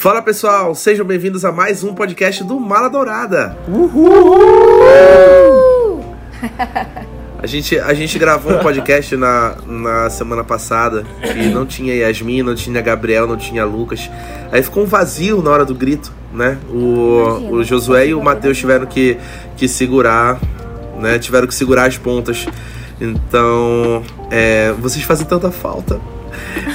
Fala pessoal, sejam bem-vindos a mais um podcast do Mala Dourada. Uhul! A gente, a gente gravou um podcast na, na semana passada e não tinha Yasmin, não tinha Gabriel, não tinha Lucas. Aí ficou um vazio na hora do grito, né? O, o Josué e o Matheus tiveram que, que segurar, né? Tiveram que segurar as pontas. Então, é, vocês fazem tanta falta.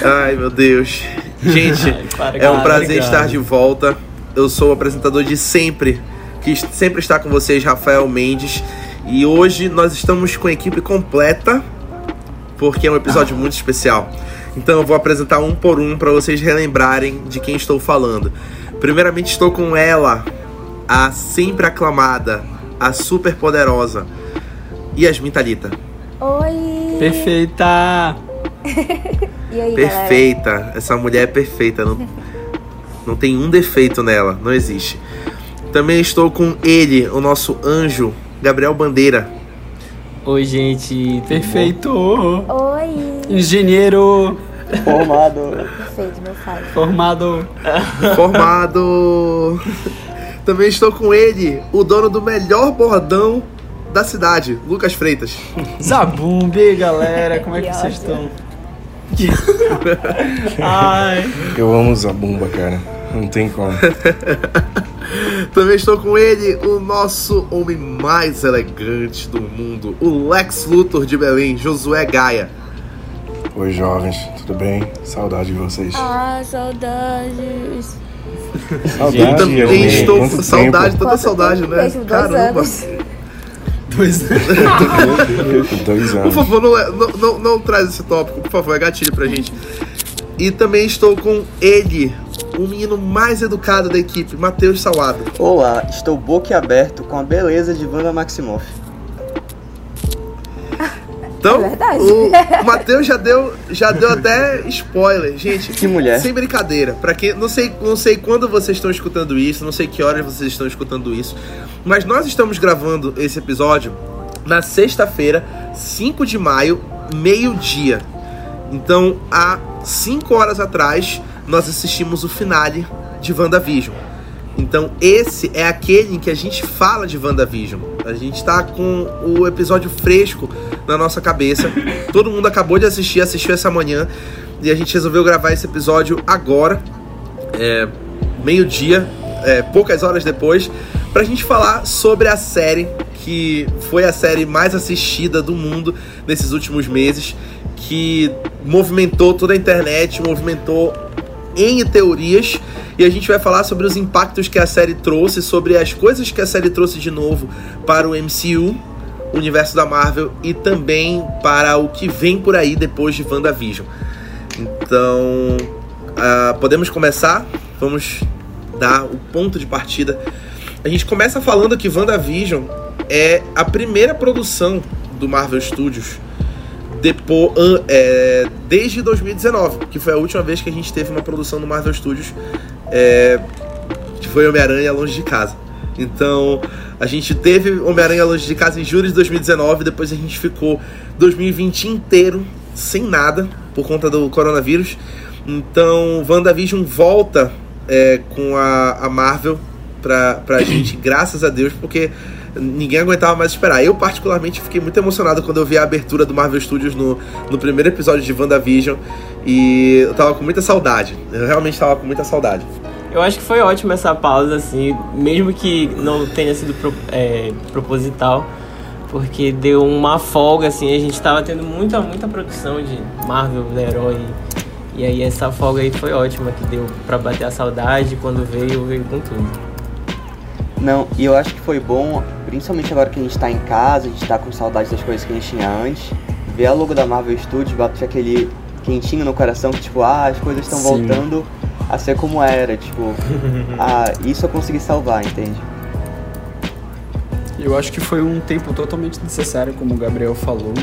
Ai, meu Deus. Gente, é um prazer estar de volta. Eu sou o apresentador de sempre, que sempre está com vocês, Rafael Mendes. E hoje nós estamos com a equipe completa, porque é um episódio muito especial. Então eu vou apresentar um por um para vocês relembrarem de quem estou falando. Primeiramente estou com ela, a sempre aclamada, a super poderosa, Yasmin Talita. Oi! Perfeita! e aí, perfeita. Galera? Essa mulher é perfeita. Não, não tem um defeito nela. Não existe. Também estou com ele, o nosso anjo, Gabriel Bandeira. Oi, gente. Perfeito! Oi! Engenheiro! Formado! Perfeito, meu pai. Formado! Formado! Também estou com ele, o dono do melhor bordão da cidade, Lucas Freitas. Zabumbi, galera, como é que, Que vocês ódio. Ai, Eu amo Zabumba, cara. Não tem como. Também estou com ele, o nosso homem mais elegante do mundo, o Lex Luthor de Belém, Josué Gaia. Oi, jovens, tudo bem? Saudade de vocês. Ah, saudades! Saudade, Gente, Também eu- estou com saudade, tempo? tanta saudade, né? mesmo? Dois anos. dois Dois Por anos. favor, não, não, não, não traz esse tópico, por favor, é gatilho pra gente. E também estou com ele, o menino mais educado da equipe, Matheus Salado. Olá, estou boquiaberto com a beleza de Wanda Maximoff. Então, É verdade. o Matheus já deu, já deu até spoiler, gente. Que mulher. Sem brincadeira. Para quem não sei, não sei quando vocês estão escutando isso, não sei que horas vocês estão escutando isso, mas nós estamos gravando esse episódio na sexta-feira, 5 de maio, meio-dia. Então, há 5 horas atrás, nós assistimos o finale de WandaVision. Então, esse é aquele em que a gente fala de WandaVision. A gente tá com o episódio fresco na nossa cabeça. Todo mundo acabou de assistir, assistiu essa manhã. E a gente resolveu gravar esse episódio agora, é, meio-dia, é, poucas horas depois, pra gente falar sobre a série que foi a série mais assistida do mundo nesses últimos meses, que movimentou toda a internet, movimentou em teorias e a gente vai falar sobre os impactos que a série trouxe, sobre as coisas que a série trouxe de novo para o MCU, o universo da Marvel e também para o que vem por aí depois de WandaVision. Então, ah, podemos começar? Vamos dar o ponto de partida. A gente começa falando que WandaVision é a primeira produção do Marvel Studios depois, é, desde 2019, que foi a última vez que a gente teve uma produção no Marvel Studios, é, que foi Homem-Aranha Longe de Casa. Então, a gente teve Homem-Aranha Longe de Casa em julho de 2019, depois a gente ficou 2020 inteiro sem nada por conta do coronavírus. Então, WandaVision volta é, com a, a Marvel pra, pra gente, graças a Deus, porque ninguém aguentava mais esperar. Eu, particularmente, fiquei muito emocionado quando eu vi a abertura do Marvel Studios no, no primeiro episódio de WandaVision e eu tava com muita saudade. Eu realmente tava com muita saudade. Eu acho que foi ótimo essa pausa, assim, mesmo que não tenha sido pro- é, proposital, porque deu uma folga, assim, a gente tava tendo muita, muita produção de Marvel, herói. E aí essa folga aí foi ótima, que deu pra bater a saudade, quando veio, veio com tudo. Não, e eu acho que foi bom, principalmente agora que a gente tá em casa, a gente tá com saudade das coisas que a gente tinha antes, ver a logo da Marvel Studios, bate aquele quentinho no coração, que tipo, ah, as coisas estão voltando a ser como era, tipo, ah, isso eu consegui salvar, entende? Eu acho que foi um tempo totalmente necessário, como o Gabriel falou.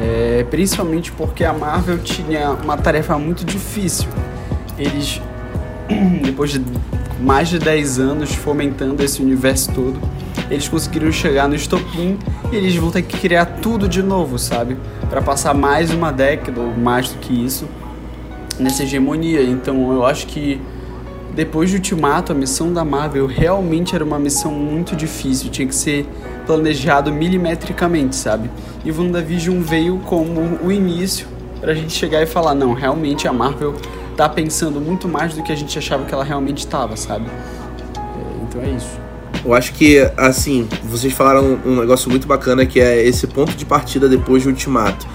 É, principalmente porque a Marvel tinha uma tarefa muito difícil. Eles, depois de mais de 10 anos fomentando esse universo todo, eles conseguiram chegar no estopim e eles vão ter que criar tudo de novo, sabe? Pra passar mais uma década ou mais do que isso nessa hegemonia. Então eu acho que depois de Ultimato, a missão da Marvel realmente era uma missão muito difícil, tinha que ser planejado milimetricamente, sabe? E WandaVision veio como o início pra gente chegar e falar, não, realmente a Marvel tá pensando muito mais do que a gente achava que ela realmente estava, sabe? É, Então é isso. Eu acho que, assim, vocês falaram um negócio muito bacana que é esse ponto de partida depois de Ultimato.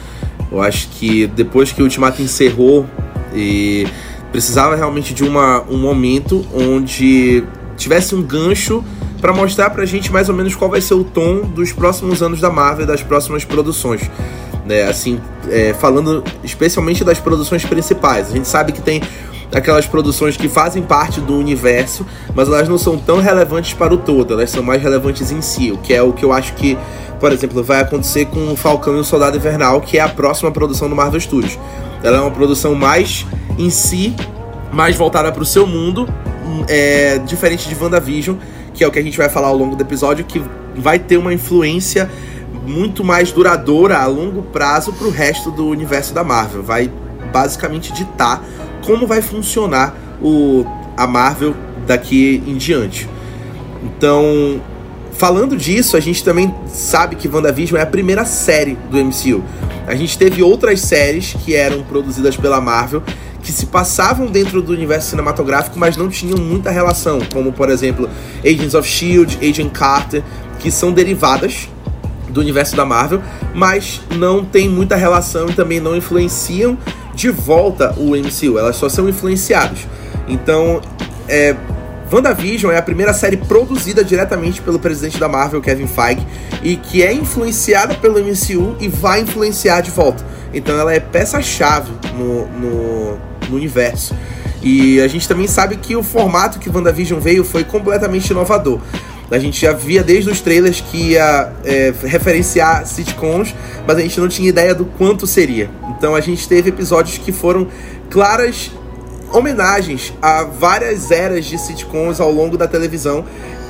Eu acho que depois que o Ultimato encerrou e precisava realmente de uma, um momento onde tivesse um gancho para mostrar pra gente mais ou menos qual vai ser o tom dos próximos anos da Marvel das próximas produções. Né? Assim, é, falando especialmente das produções principais. A gente sabe que tem aquelas produções que fazem parte do universo, mas elas não são tão relevantes para o todo, elas são mais relevantes em si, o que é o que eu acho que, por exemplo, vai acontecer com o Falcão e o Soldado Invernal, que é a próxima produção do Marvel Studios. Ela é uma produção mais em si, mais voltada para o seu mundo, é, diferente de WandaVision, que é o que a gente vai falar ao longo do episódio, que vai ter uma influência muito mais duradoura a longo prazo para o resto do universo da Marvel. Vai basicamente ditar como vai funcionar o, a Marvel daqui em diante. Então, falando disso, a gente também sabe que WandaVision é a primeira série do MCU. A gente teve outras séries que eram produzidas pela Marvel que se passavam dentro do universo cinematográfico, mas não tinham muita relação, como por exemplo Agents of Shield, Agent Carter, que são derivadas do universo da Marvel, mas não tem muita relação e também não influenciam de volta o MCU, elas só são influenciadas. Então, é, WandaVision é a primeira série produzida diretamente pelo presidente da Marvel, Kevin Feige, e que é influenciada pelo MCU e vai influenciar de volta. Então ela é peça-chave no, no, no universo. E a gente também sabe que o formato que WandaVision veio foi completamente inovador. A gente já via desde os trailers que ia é, referenciar sitcoms, mas a gente não tinha ideia do quanto seria. Então a gente teve episódios que foram claras homenagens a várias eras de sitcoms ao longo da televisão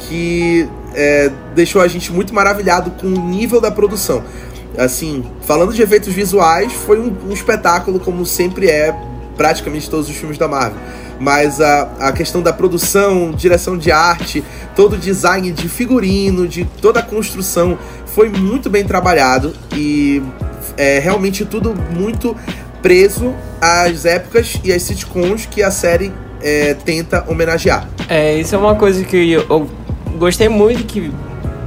que é, deixou a gente muito maravilhado com o nível da produção. Assim, falando de efeitos visuais, foi um, um espetáculo como sempre é praticamente todos os filmes da Marvel. Mas a, a questão da produção, direção de arte, todo o design de figurino, de toda a construção foi muito bem trabalhado e é realmente tudo muito preso às épocas e às sitcoms que a série é, tenta homenagear. É, isso é uma coisa que eu, eu gostei muito que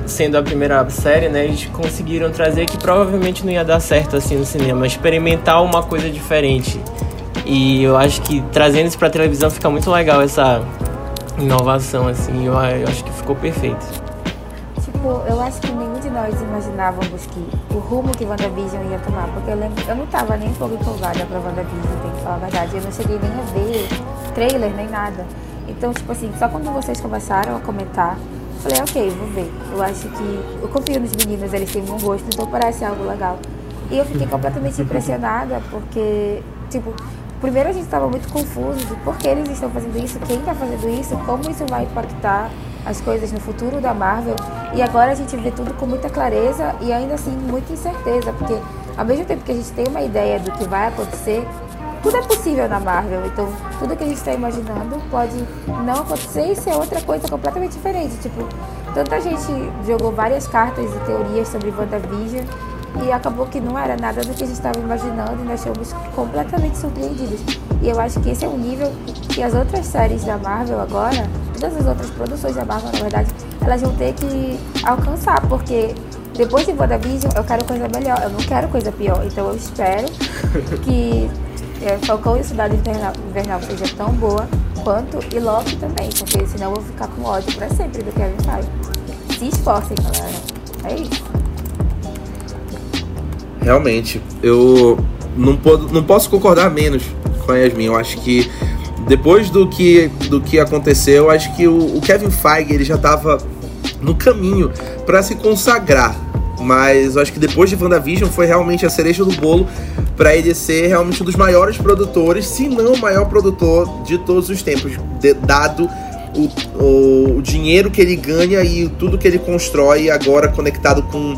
sendo a primeira série, né, eles conseguiram trazer que provavelmente não ia dar certo assim no cinema, experimentar uma coisa diferente. E eu acho que trazendo isso pra televisão fica muito legal essa inovação, assim, eu, eu acho que ficou perfeito. Tipo, eu acho que nenhum de nós imaginávamos que o rumo que WandaVision ia tomar, porque eu lembro, eu não tava nem um pouco empolgada pra WandaVision, tem que falar a verdade, eu não cheguei nem a ver trailer, nem nada. Então, tipo assim, só quando vocês começaram a comentar, falei, ok, vou ver. Eu acho que, eu confio nos meninos, eles têm bom gosto, então parece algo legal. E eu fiquei completamente impressionada, porque, tipo, primeiro a gente estava muito confuso de por que eles estão fazendo isso, quem está fazendo isso, como isso vai impactar as coisas no futuro da Marvel. E agora a gente vê tudo com muita clareza e ainda assim muita incerteza, porque ao mesmo tempo que a gente tem uma ideia do que vai acontecer, tudo é possível na Marvel. Então, tudo que a gente está imaginando pode não acontecer e ser outra coisa completamente diferente. Tipo, tanta gente jogou várias cartas e teorias sobre WandaVision e acabou que não era nada do que a gente estava imaginando e nós fomos completamente surpreendidos. E eu acho que esse é um nível que as outras séries da Marvel agora, todas as outras produções da Marvel, na verdade, elas vão ter que alcançar, porque depois de WandaVision eu quero coisa melhor, eu não quero coisa pior. Então eu espero que é, Falcão e Cidade Invernal, Invernal seja tão boa quanto e Loki também, porque senão eu vou ficar com ódio pra sempre do Kevin Feige. Se esforcem, galera. É isso. Realmente, eu não, não posso concordar menos com a Yasmin. Eu acho que depois do que, do que aconteceu, eu acho que o, o Kevin Feige ele já estava no caminho para se consagrar. Mas eu acho que depois de WandaVision foi realmente a cereja do bolo para ele ser realmente um dos maiores produtores, se não o maior produtor de todos os tempos, de- dado o, o, o dinheiro que ele ganha e tudo que ele constrói agora conectado com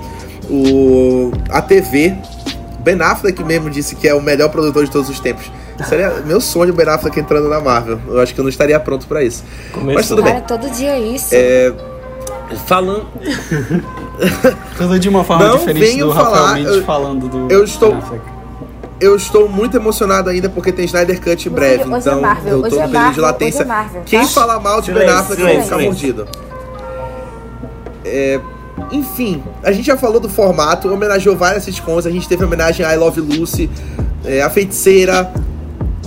o, a TV. Ben Affleck mesmo disse que é o melhor produtor de todos os tempos. Seria meu sonho o Ben Affleck entrando na Marvel. Eu acho que eu não estaria pronto pra isso. Começou. Mas tudo bem. Cara, todo dia é isso. É, falando, Tudo de uma forma Não diferente do Rafael falar, Mendes eu- falando do eu estou- Ben Affleck. eu estou muito emocionado ainda porque tem Snyder Cut em Hoje- breve. hoje é então Marvel, eu hoje tô é no período de Marvel, latência. hoje é Marvel, Quem tá? falar mal de Ben Silêncio, Affleck vai ficar silêncio. mordido. É, enfim, a gente já falou do formato, homenageou várias sitcoms. A gente teve homenagem a I Love Lucy, é, A Feiticeira,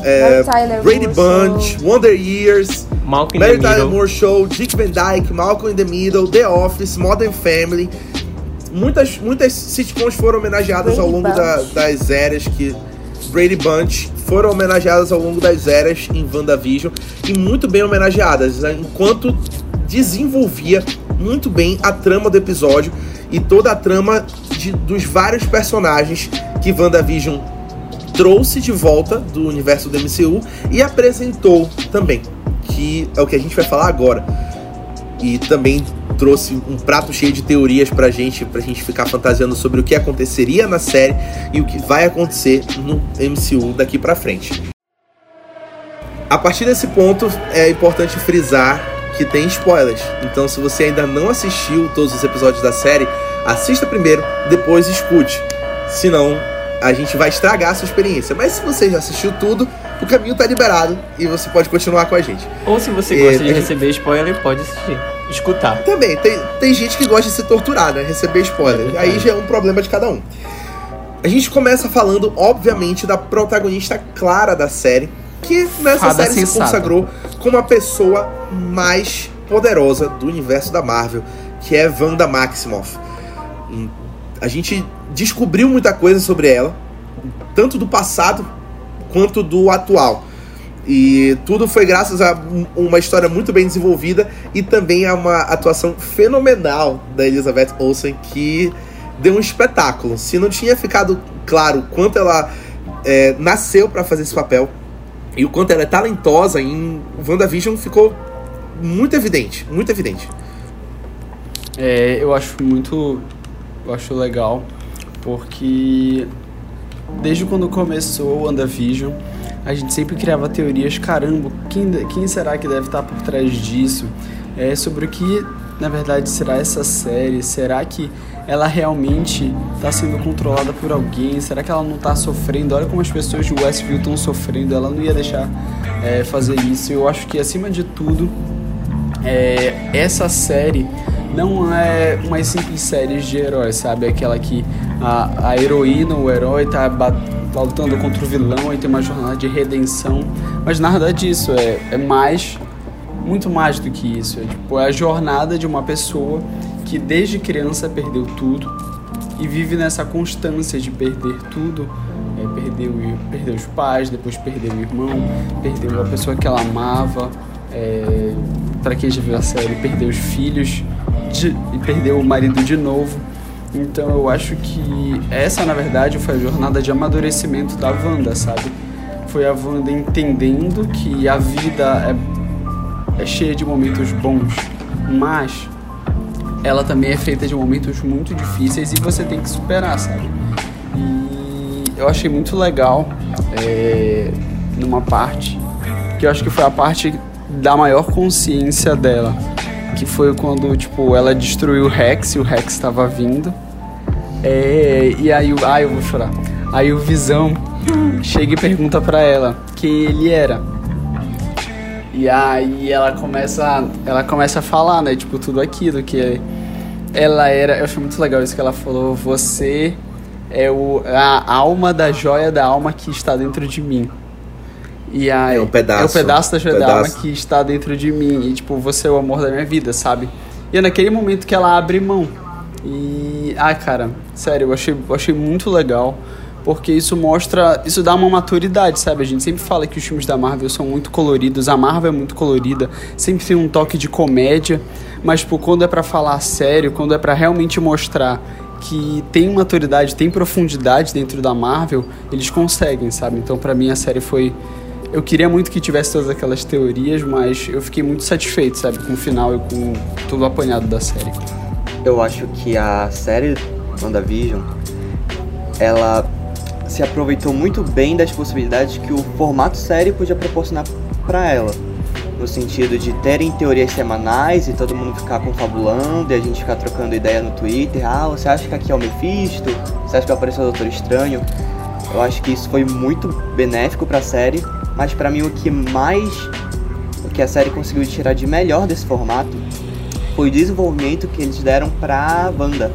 é, Brady Bunch, Show. Wonder Years, Malcolm in Mary the Tyler. Moore Show, Dick Van Dyke, Malcolm in the Middle, The Office, Modern Family. Muitas, muitas sitcoms foram homenageadas Brady ao longo da- das eras que Brady Bunch foram homenageadas ao longo das eras em WandaVision e muito bem homenageadas, né, enquanto desenvolvia muito bem a trama do episódio e toda a trama de- dos vários personagens que WandaVision trouxe de volta do universo do MCU e apresentou também, que é o que a gente vai falar agora. E também trouxe um prato cheio de teorias pra gente, pra gente ficar fantasiando sobre o que aconteceria na série e o que vai acontecer no MCU daqui pra frente. A partir desse ponto, é importante frisar que tem spoilers. Então, se você ainda não assistiu todos os episódios da série, assista primeiro, depois escute. Senão, a gente vai estragar a sua experiência. Mas se você já assistiu tudo, o caminho tá liberado e você pode continuar com a gente. Ou se você É, gosta de a gente- receber spoiler, pode assistir. Escutar. Também, tem, tem gente que gosta de se torturar, né? Receber spoiler. É Aí já é um problema de cada um. A gente começa falando, obviamente, da protagonista clara da série, que nessa Fada série se sensata. consagrou como a pessoa mais poderosa do universo da Marvel, que é Wanda Maximoff. A gente descobriu muita coisa sobre ela, tanto do passado quanto do atual. E tudo foi graças a um- uma história muito bem desenvolvida e também a uma atuação fenomenal da Elizabeth Olsen, que deu um espetáculo. Se não tinha ficado claro quanto ela é, nasceu para fazer esse papel e o quanto ela é talentosa em WandaVision, ficou muito evidente, muito evidente. É, eu acho muito. Eu acho legal, porque desde quando começou o WandaVision, a gente sempre criava teorias, caramba, quem, quem será que deve estar por trás disso? É, sobre o que, na verdade, será essa série? Será que ela realmente está sendo controlada por alguém? Será que ela não está sofrendo? Olha como as pessoas de Westview estão sofrendo, ela não ia deixar é, fazer isso. Eu acho que, acima de tudo, é, essa série não é uma simples série de heróis, sabe? Aquela que a, a heroína, o herói tá, ba- tá lutando contra o vilão e tem uma jornada de redenção. Mas nada disso, é, é mais, muito mais do que isso. É, tipo, é a jornada de uma pessoa que desde criança perdeu tudo e vive nessa constância de perder tudo. É, perdeu, perdeu os pais, depois perdeu o irmão, perdeu a pessoa que ela amava. É, para quem já viu a série, perdeu os filhos de- e perdeu o marido de novo. Então eu acho que essa, na verdade, foi a jornada de amadurecimento da Wanda, sabe? Foi a Wanda entendendo que a vida é, é cheia de momentos bons, mas ela também é feita de momentos muito difíceis e você tem que superar, sabe? E eu achei muito legal é, numa parte, que eu acho que foi a parte da maior consciência dela, que foi quando, tipo, ela destruiu o Rex e o Rex estava vindo. É, e aí, o- ai, eu vou chorar. Aí o Visão chega e pergunta pra ela quem ele era. E aí ela começa, ela começa a falar, né, tipo, tudo aquilo que ela era, eu achei muito legal isso que ela falou, você é o, a alma da joia da alma que está dentro de mim. E aí, É um pedaço, É o pedaço da joia da alma pedaço. que está dentro de mim. E, tipo, você é o amor da minha vida, sabe? E é naquele momento que ela abre mão. E, ai, cara, sério, eu achei, eu achei muito legal. Porque isso mostra, isso dá uma maturidade, sabe? A gente sempre fala que os filmes da Marvel são muito coloridos, a Marvel é muito colorida, sempre tem um toque de comédia, mas tipo, quando é pra falar sério, quando é pra realmente mostrar que tem maturidade, tem profundidade dentro da Marvel, eles conseguem, sabe? Então pra mim a série foi eu queria muito que tivesse todas aquelas teorias, mas eu fiquei muito satisfeito, sabe, com o final e com tudo apanhado da série. Eu acho que a série WandaVision, ela se aproveitou muito bem das possibilidades que o formato série podia proporcionar para ela. No sentido de terem teorias semanais e todo mundo ficar confabulando e a gente ficar trocando ideia no Twitter. Ah, você acha que aqui é o Mephisto? Você acha que apareceu o Doutor Estranho? Eu acho que isso foi muito benéfico para a série, mas para mim o que mais o que a série conseguiu tirar de melhor desse formato foi o desenvolvimento que eles deram pra Wanda.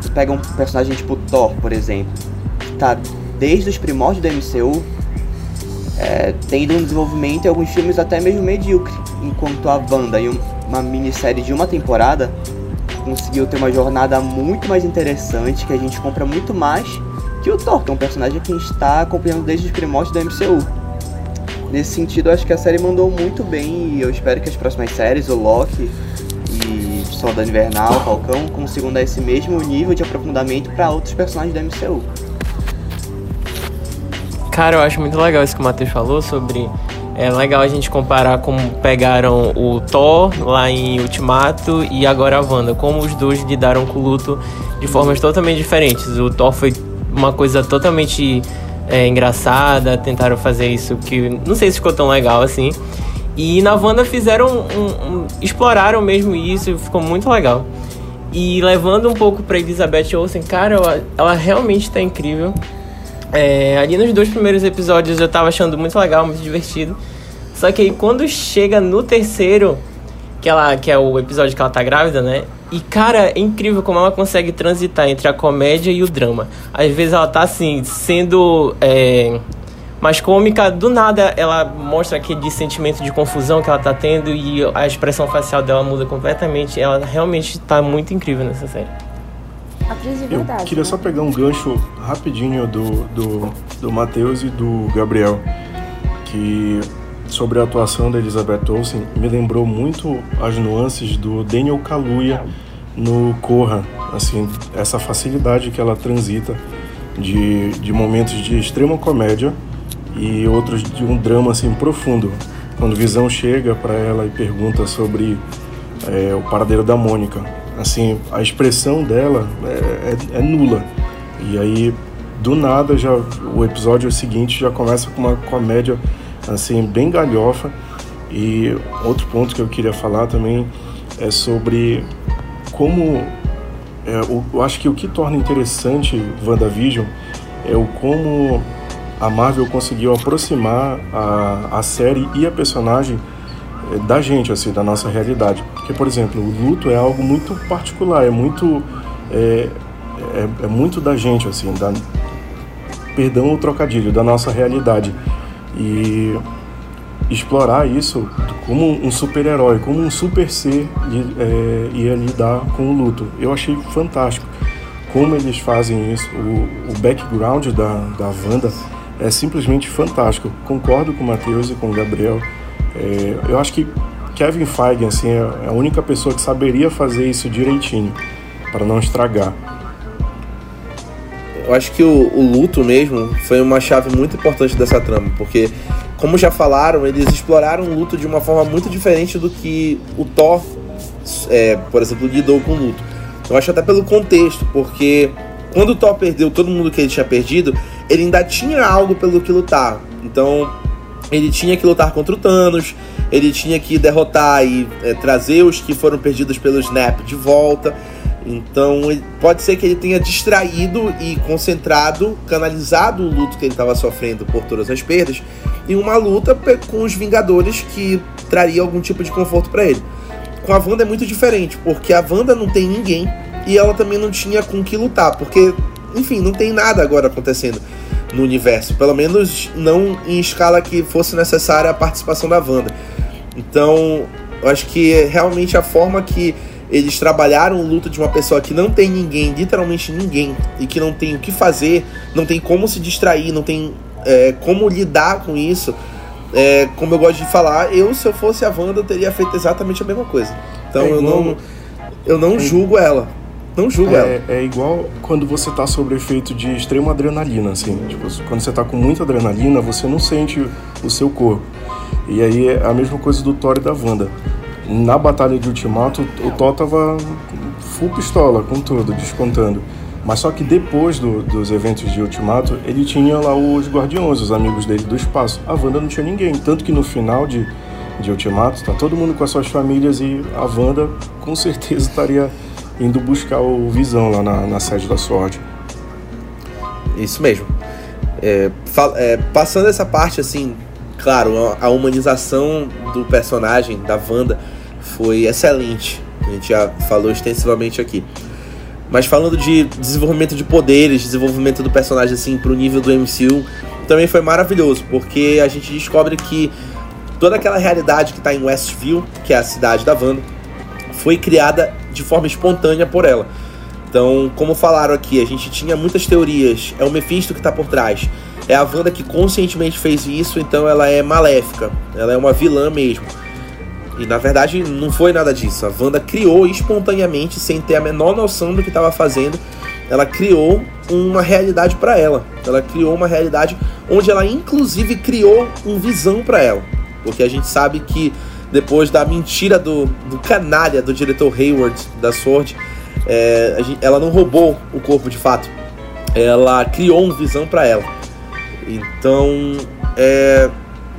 Você pega um personagem tipo Thor, por exemplo, que tá desde os primórdios do MCU, é, tendo um desenvolvimento em alguns filmes até mesmo medíocre, enquanto a Wanda, em uma minissérie de uma temporada, conseguiu ter uma jornada muito mais interessante, que a gente compra muito mais que o Thor, que é um personagem que a gente está acompanhando desde os primórdios do MCU. Nesse sentido, acho que a série mandou muito bem e eu espero que as próximas séries, o Loki e Soldado Invernal, Falcão, consigam dar esse mesmo nível de aprofundamento para outros personagens da MCU. Cara, eu acho muito legal isso que o Matheus falou sobre. É legal a gente comparar como pegaram o Thor lá em Ultimato e agora a Wanda, como os dois lidaram com o luto de formas totalmente diferentes. O Thor foi uma coisa totalmente é, engraçada, tentaram fazer isso que não sei se ficou tão legal assim. E na Wanda fizeram um, um, exploraram mesmo isso e ficou muito legal. E levando um pouco pra Elizabeth Olsen, cara, ela, ela realmente tá incrível. É, ali nos dois primeiros episódios eu tava achando muito legal, muito divertido. Só que aí quando chega no terceiro, que, ela, que é o episódio que ela tá grávida, né? E, cara, é incrível como ela consegue transitar entre a comédia e o drama. Às vezes ela tá, assim, sendo é, mais cômica, do nada ela mostra aquele sentimento de confusão que ela tá tendo e a expressão facial dela muda completamente. Ela realmente tá muito incrível nessa série. Atriz de verdade. Eu queria né? só pegar um gancho rapidinho do, do, do Matheus e do Gabriel, que sobre a atuação da Elizabeth Olsen me lembrou muito as nuances do Daniel Kaluuya no Corra, assim, essa facilidade que ela transita de, de momentos de extrema comédia e outros de um drama assim profundo. Quando Visão chega para ela e pergunta sobre é, o paradeiro da Mônica, assim, a expressão dela é, é, é nula. E aí, do nada, já o episódio seguinte já começa com uma comédia assim bem galhofa. E outro ponto que eu queria falar também é sobre como é, eu acho que o que torna interessante WandaVision é o como a Marvel conseguiu aproximar a, a série e a personagem é, da gente, assim, da nossa realidade. Porque, por exemplo, o luto é algo muito particular, é muito é, é, é muito da gente, assim, da perdão o trocadilho, da nossa realidade e explorar isso como um super-herói, como um super ser é, ia lidar com o luto. Eu achei fantástico como eles fazem isso. O, o background da, da Wanda é simplesmente fantástico. Concordo com o Matheus e com o Gabriel. É, eu acho que Kevin Feige assim, é a única pessoa que saberia fazer isso direitinho, para não estragar. Eu acho que o, o, luto mesmo foi uma chave muito importante dessa trama, porque, como já falaram, eles exploraram o luto de uma forma muito diferente do que o Thor, é, por exemplo, lidou com o luto. Eu acho até pelo contexto, porque quando o Thor perdeu todo mundo que ele tinha perdido, ele ainda tinha algo pelo que lutar. Então, ele tinha que lutar contra o Thanos, ele tinha que derrotar e é, trazer os que foram perdidos pelo Snap de volta. Então pode ser que ele tenha distraído e concentrado, canalizado o luto que ele estava sofrendo por todas as perdas em uma luta com os Vingadores que traria algum tipo de conforto para ele. Com a Wanda é muito diferente, porque a Wanda não tem ninguém e ela também não tinha com que lutar, porque, enfim, não tem nada agora acontecendo no universo, pelo menos não em escala que fosse necessária a participação da Wanda. Então, eu acho que realmente a forma que eles trabalharam o luto de uma pessoa que não tem ninguém, literalmente ninguém, e que não tem o que fazer, não tem como se distrair, não tem é, como lidar com isso. É, como eu gosto de falar, eu, se eu fosse a Wanda, teria feito exatamente a mesma coisa. Então é eu não eu não julgo ela. Não julgo ela. É, é igual quando você tá sob efeito de extrema adrenalina, assim. Tipo, quando você tá com muita adrenalina, você não sente o seu corpo. E aí é a mesma coisa do Thor e da Wanda na batalha de Ultimato, o Thor tava full pistola com tudo, descontando. Mas só que depois do, dos eventos de Ultimato, ele tinha lá os Guardiões, os amigos dele do espaço. A Wanda não tinha ninguém. Tanto que no final de, de Ultimato, tá todo mundo com as suas famílias e a Wanda com certeza estaria indo buscar o Visão lá na, na sede da SWORD. Isso mesmo. É, é, passando essa parte, assim, claro, a, humanização do personagem, da Wanda, foi excelente. A gente já falou extensivamente aqui. Mas falando de desenvolvimento de poderes, desenvolvimento do personagem assim pro nível do MCU, também foi maravilhoso, porque a gente descobre que toda aquela realidade que está em Westview, que é a cidade da Wanda, foi criada de forma espontânea por ela. Então, como falaram aqui, a gente tinha muitas teorias. É o Mephisto que está por trás. É a Wanda que conscientemente fez isso, então ela é maléfica. Ela é uma vilã mesmo. E na verdade não foi nada disso. A Wanda criou espontaneamente, sem ter a menor noção do que estava fazendo, ela criou uma realidade para ela. Ela criou uma realidade onde ela inclusive criou um visão para ela. Porque a gente sabe que depois da mentira do, do canalha do diretor Hayward da Sword, é, ela não roubou o corpo de fato. Ela criou um visão para ela. Então é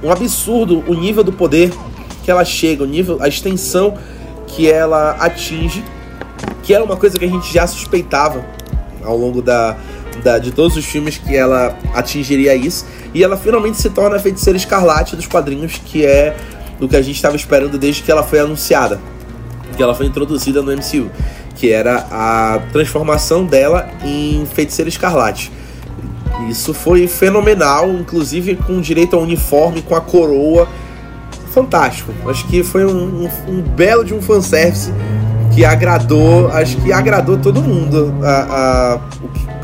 um absurdo o nível do poder que ela chega, o nível, a extensão que ela atinge, que era uma coisa que a gente já suspeitava ao longo da, da, de todos os filmes que ela atingiria isso. E ela finalmente se torna a feiticeira escarlate dos quadrinhos, que é o que a gente estava esperando desde que ela foi anunciada, que ela foi introduzida no MCU, que era a transformação dela em feiticeira escarlate. Isso foi fenomenal, inclusive com direito ao uniforme, com a coroa fantástico. Acho que foi um, um, um belo de um fanservice que agradou, acho que agradou todo mundo a,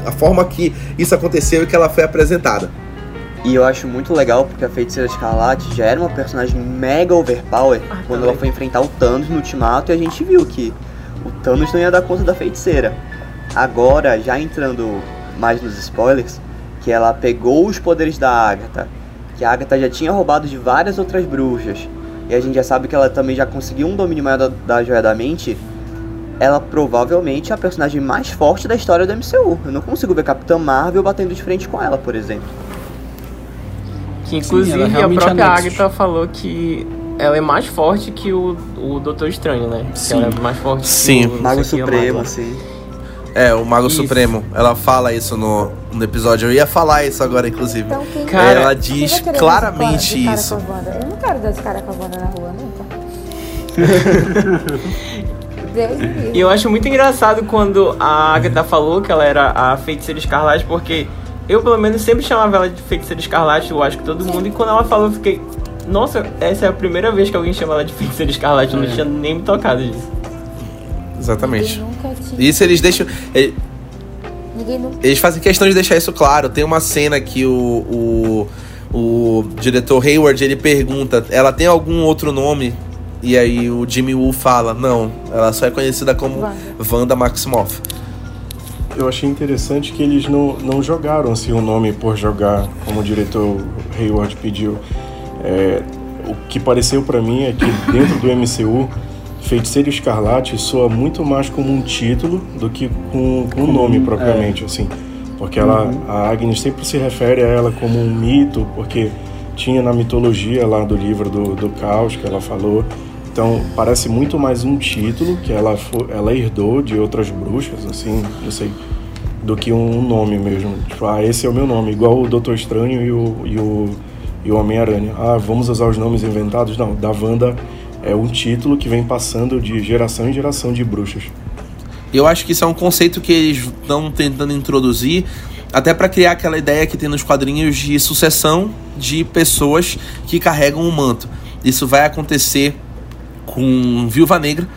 a, a forma que isso aconteceu e que ela foi apresentada. E eu acho muito legal porque a Feiticeira Escarlate já era uma personagem mega overpower ah, quando também. ela foi enfrentar o Thanos no Ultimato e a gente viu que o Thanos não ia dar conta da Feiticeira. Agora, já entrando mais nos spoilers, que ela pegou os poderes da Agatha que a Agatha já tinha roubado de várias outras bruxas, e a gente já sabe que ela também já conseguiu um domínio maior da, da Joia da Mente, ela provavelmente é a personagem mais forte da história do MCU. Eu não consigo ver Capitã Marvel batendo de frente com ela, por exemplo. Que inclusive Sim, a própria Agatha falou que ela é mais forte que o, o Doutor Estranho, né? Sim. Que ela é mais forte sim. que o Mago Supremo, sim. É, o Mago isso. Supremo. Ela fala isso no, no episódio. Eu ia falar isso agora, inclusive. Então, quem, cara, ela diz claramente isso. Eu não quero dar de cara com a Wanda na rua, nunca. e eu acho muito engraçado quando a Agatha falou que ela era a feiticeira escarlate, porque eu, pelo menos, sempre chamava ela de feiticeira escarlate, eu acho que todo mundo. E quando ela falou, eu fiquei. Nossa, essa é a primeira vez que alguém chama ela de feiticeira escarlate. Eu não é. tinha nem me tocado disso. Exatamente. Isso eles deixam. Eles, eles fazem questão de deixar isso claro. Tem uma cena que o, o, o diretor Hayward ele pergunta: ela tem algum outro nome? E aí o Jimmy Woo fala: não, ela só é conhecida como Wanda, Wanda Maximoff. Eu achei interessante que eles não, não jogaram assim o nome por jogar, como o diretor Hayward pediu. É, o que pareceu para mim é que dentro do MCU Feiticeiro Escarlate soa muito mais como um título do que com, com um nome propriamente, é. assim. Porque ela, uhum. a Agnes sempre se refere a ela como um mito, porque tinha na mitologia lá do livro do, do Caos que ela falou. Então parece muito mais um título que ela, ela herdou de outras bruxas, assim, não sei, do que um nome mesmo. Tipo, ah, esse é o meu nome, igual o Doutor Estranho e o, e o, e o Homem-Aranha. Ah, vamos usar os nomes inventados? Não, da Wanda é um título que vem passando de geração em geração de bruxas. Eu acho que isso é um conceito que eles estão tentando introduzir, até para criar aquela ideia que tem nos quadrinhos de sucessão de pessoas que carregam o um manto. Isso vai acontecer com Viúva Negra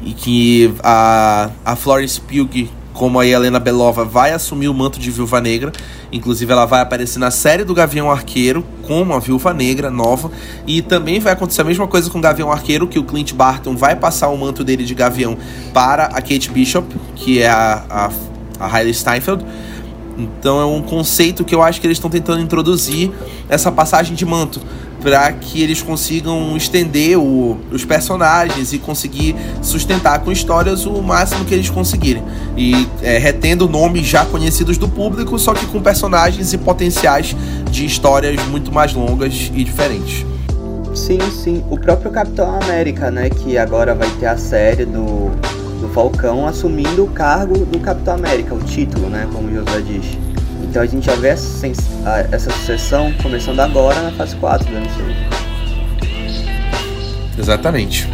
e que a, a Florence Pugh como a Helena Belova vai assumir o manto de Viúva Negra. Inclusive, ela vai aparecer na série do Gavião Arqueiro como a Viúva Negra nova. E também vai acontecer a mesma coisa com o Gavião Arqueiro, que o Clint Barton vai passar o manto dele de Gavião para a Kate Bishop, que é a, a, a Hailey Steinfeld. Então é um conceito que eu acho que eles estão tentando introduzir essa passagem de manto para que eles consigam estender o, os personagens e conseguir sustentar com histórias o máximo que eles conseguirem. E é, retendo nomes já conhecidos do público, só que com personagens e potenciais de histórias muito mais longas e diferentes. Sim, sim. O próprio Capitão América, né? Que agora vai ter a série do, do Falcão assumindo o cargo do Capitão América, o título, né? Como o José diz. Então a gente já vê essa, essa sucessão começando agora na fase 4 do MCU. Exatamente.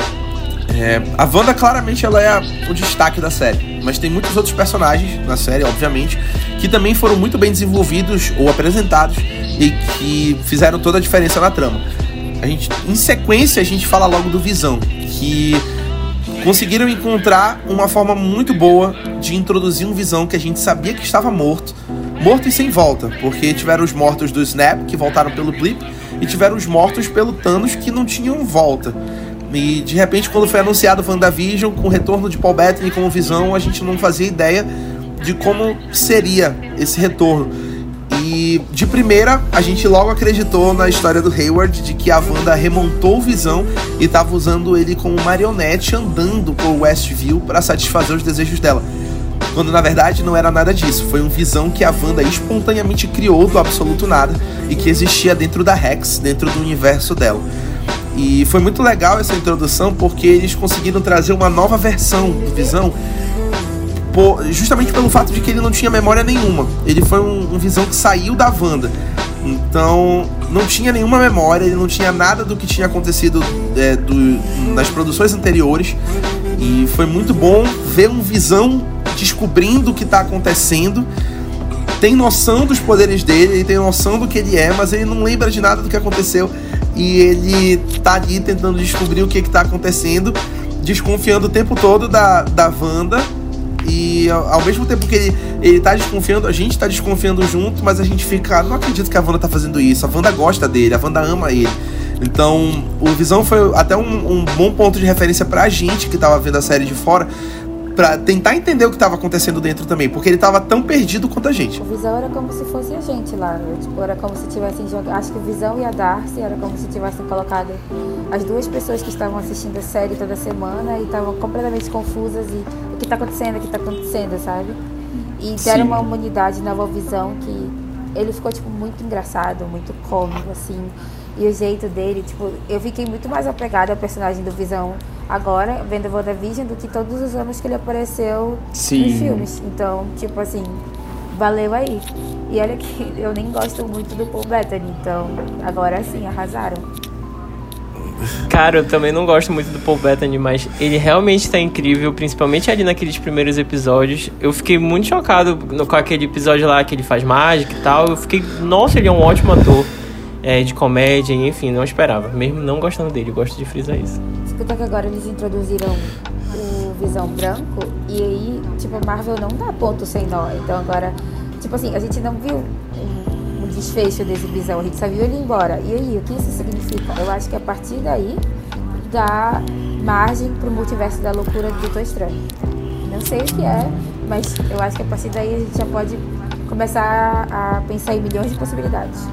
É, a Wanda claramente ela é o destaque da série, mas tem muitos outros personagens na série, obviamente, que também foram muito bem desenvolvidos ou apresentados e que fizeram toda a diferença na trama. A gente, em sequência, a gente fala logo do Visão, que conseguiram encontrar uma forma muito boa de introduzir um Visão que a gente sabia que estava morto, morto e sem volta, porque tiveram os mortos do Snap, que voltaram pelo Blip, e tiveram os mortos pelo Thanos, que não tinham volta. E de repente, quando foi anunciado o WandaVision, com o retorno de Paul Bettany como Visão, a gente não fazia ideia de como seria esse retorno. E de primeira, a gente logo acreditou na história do Hayward de que a Wanda remontou o Visão e estava usando ele como marionete andando por Westview para satisfazer os desejos dela. Quando na verdade não era nada disso, foi um Visão que a Wanda espontaneamente criou do absoluto nada e que existia dentro da Rex, dentro do universo dela. E foi muito legal essa introdução porque eles conseguiram trazer uma nova versão do Visão por, justamente pelo fato de que ele não tinha memória nenhuma. Ele foi um, um visão que saiu da Wanda. Então, não tinha nenhuma memória, ele não tinha nada do que tinha acontecido é, do, nas produções anteriores. E foi muito bom ver um visão descobrindo o que está acontecendo. Tem noção dos poderes dele, ele tem noção do que ele é, mas ele não lembra de nada do que aconteceu. E ele tá ali tentando descobrir o que, está acontecendo, desconfiando o tempo todo da, da Wanda e ao, mesmo tempo que ele, ele tá desconfiando, a gente tá desconfiando junto, mas a gente fica, não acredito que a Wanda tá fazendo isso. A Wanda gosta dele, a Wanda ama ele. Então, o Visão foi até um, um bom ponto de referência pra gente que tava vendo a série de fora, para tentar entender o que estava acontecendo dentro também, porque ele estava tão perdido quanto a gente. O Visão era como se fosse a gente lá, né? tipo, era como se tivessem jogado, acho que o Visão e a Darcy era como se tivessem colocado as duas pessoas que estavam assistindo a série toda semana e estavam completamente confusas e o que está acontecendo, o que está acontecendo, sabe? E deram Sim. uma humanidade nova visão que ele ficou tipo muito engraçado, muito cômico assim. E o jeito dele, tipo, eu fiquei muito mais apegada ao personagem do Visão agora, vendo WandaVision, do que todos os anos que ele apareceu Sim. nos filmes. Então, tipo assim, valeu aí. E olha que eu nem gosto muito do Paul Bettany, então agora sim, arrasaram. Cara, eu também não gosto muito do Paul Bettany, mas ele realmente tá incrível, principalmente ali naqueles primeiros episódios. Eu fiquei muito chocado com aquele episódio lá que ele faz mágica e tal. Eu fiquei, nossa, ele é um ótimo ator é, de comédia, enfim, não esperava. Mesmo não gostando dele, gosto de frisar isso. Escuta que agora eles introduziram o Visão Branco e aí, tipo, a Marvel não dá ponto sem nó. Então agora, tipo assim, a gente não viu desfecho desse Visão, a gente só viu ele embora. E aí, o que isso significa? Eu acho que a partir daí dá margem pro multiverso da loucura do Doutor Estranho. Não sei o que é, mas eu acho que a partir daí a gente já pode começar a pensar em milhões de possibilidades.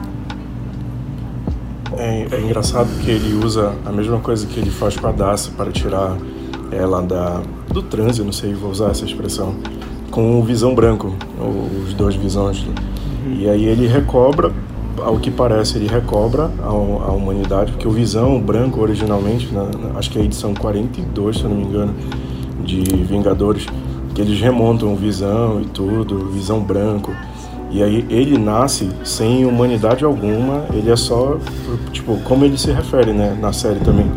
É, é, engraçado que ele usa a mesma coisa que ele faz com a Dacia para tirar ela da, do transe, não sei, vou usar essa expressão, com o visão branco, os dois visões. Uhum. E aí ele recobra, ao que parece, ele recobra a, a humanidade, porque o visão branco originalmente, na, na, acho que é a edição 42, se eu não me engano, de Vingadores, que eles remontam o visão e tudo, visão branco. E aí ele nasce sem humanidade alguma, ele é só, tipo, como ele se refere, né, na série também,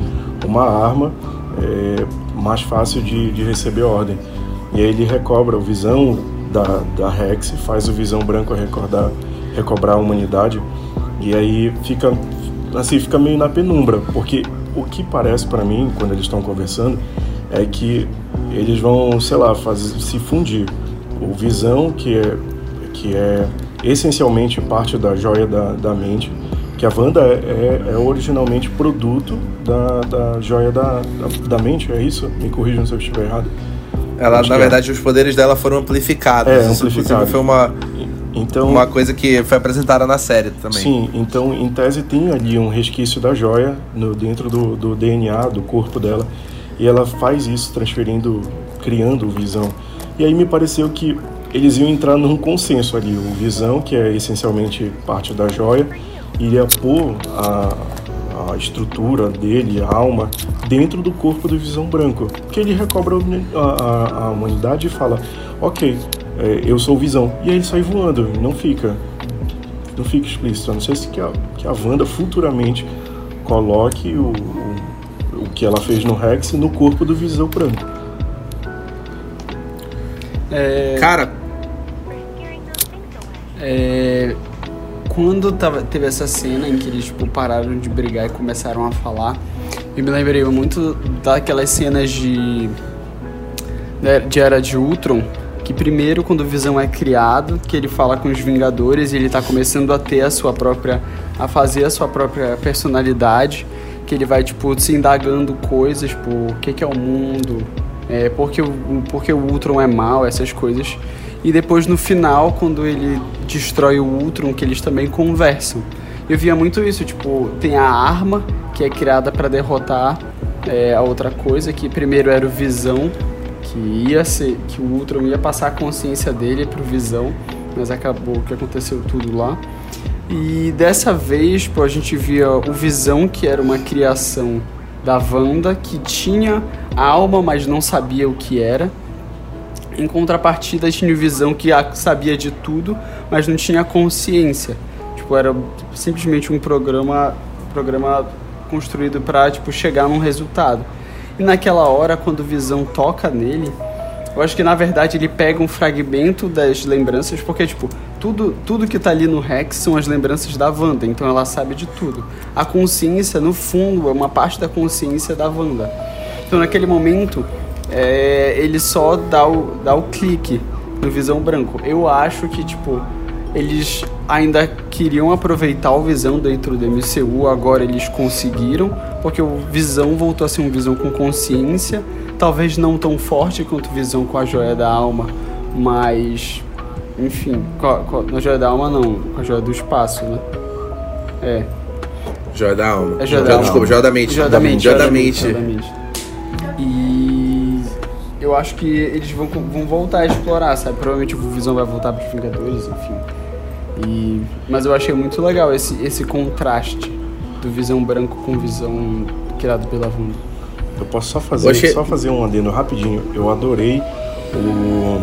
uma arma é, mais fácil de, de receber ordem. E aí ele recobra o visão da, da Rex, faz o visão branco recordar, recobrar a humanidade, e aí fica, assim, fica meio na penumbra, porque o que parece para mim, quando eles estão conversando, é que eles vão, sei lá, fazer, se fundir. O visão, que é que é essencialmente parte da joia da, da mente, que a Wanda é, é, é originalmente produto da, da joia da, da, da, mente, é isso? Me corrijam se eu estiver errado. Ela, Acho na é. verdade, é. os poderes dela foram amplificados. É, amplificado. foi uma, Então, Uma coisa que foi apresentada na série também. Sim, então em tese tem ali um resquício da joia no, dentro do, do DNA, do corpo dela, e ela faz isso transferindo, criando o Visão. E aí me pareceu que eles iam entrar num consenso ali, o Visão, que é essencialmente parte da joia, iria pôr a, a estrutura dele, a alma, dentro do corpo do Visão Branco, que ele recobra a, a, a humanidade e fala, ok, é, eu sou o Visão, e aí ele sai voando, não fica não fica explícito. A não sei se que a, que a Wanda futuramente coloque o, o, o que ela fez no Rex no corpo do Visão Branco. É, Cara, é, quando tava, teve essa cena em que eles tipo, pararam de brigar e começaram a falar, eu me lembrei muito daquelas cenas de, de Era de Ultron, que primeiro quando o Visão é criado, que ele fala com os Vingadores e ele tá começando a ter a sua própria, a fazer a sua própria personalidade, que ele vai tipo se indagando coisas, tipo, o que que é o mundo, é, porque, porque o Ultron é mal, essas coisas. E depois no final, quando ele destrói o Ultron, que eles também conversam. Eu via muito isso, tipo, tem a arma que é criada para derrotar é, a outra coisa, que primeiro era o Visão, que ia ser, que o Ultron ia passar a consciência dele pro Visão, mas acabou que aconteceu tudo lá. E dessa vez, pô, a gente via o Visão, que era uma criação da Wanda, que tinha alma, mas não sabia o que era. Em contrapartida, tinha Visão que sabia de tudo, mas não tinha consciência. Tipo, era simplesmente um programa, programa construído para tipo chegar num resultado. E naquela hora, quando Visão toca nele, eu acho que na verdade ele pega um fragmento das lembranças, porque tipo, tudo, tudo que tá ali no Rex são as lembranças da Wanda, então ela sabe de tudo. A consciência, no fundo, é uma parte da consciência da Wanda. Então naquele momento, é, ele só dá o, dá o clique no Visão Branco. Eu acho que, tipo, eles ainda queriam aproveitar o Visão dentro do MCU, agora eles conseguiram, porque o Visão voltou a ser um Visão com consciência, talvez não tão forte quanto o Visão com a Joia da Alma, mas, enfim, com a, com a, na Joia da Alma não, com a Joia do Espaço, né? É, Joia da alma. É Joia da Alma. Desculpa, Joia da mente. Joia da Mente, Joia da mente. Eu acho que eles vão, vão voltar a explorar, sabe? Provavelmente o Visão vai voltar para os Vingadores, enfim. E, mas eu achei muito legal esse, esse contraste do Visão branco com Visão criado pela Wanda. Eu posso só fazer, Oxê. só fazer um adendo rapidinho. Eu adorei o,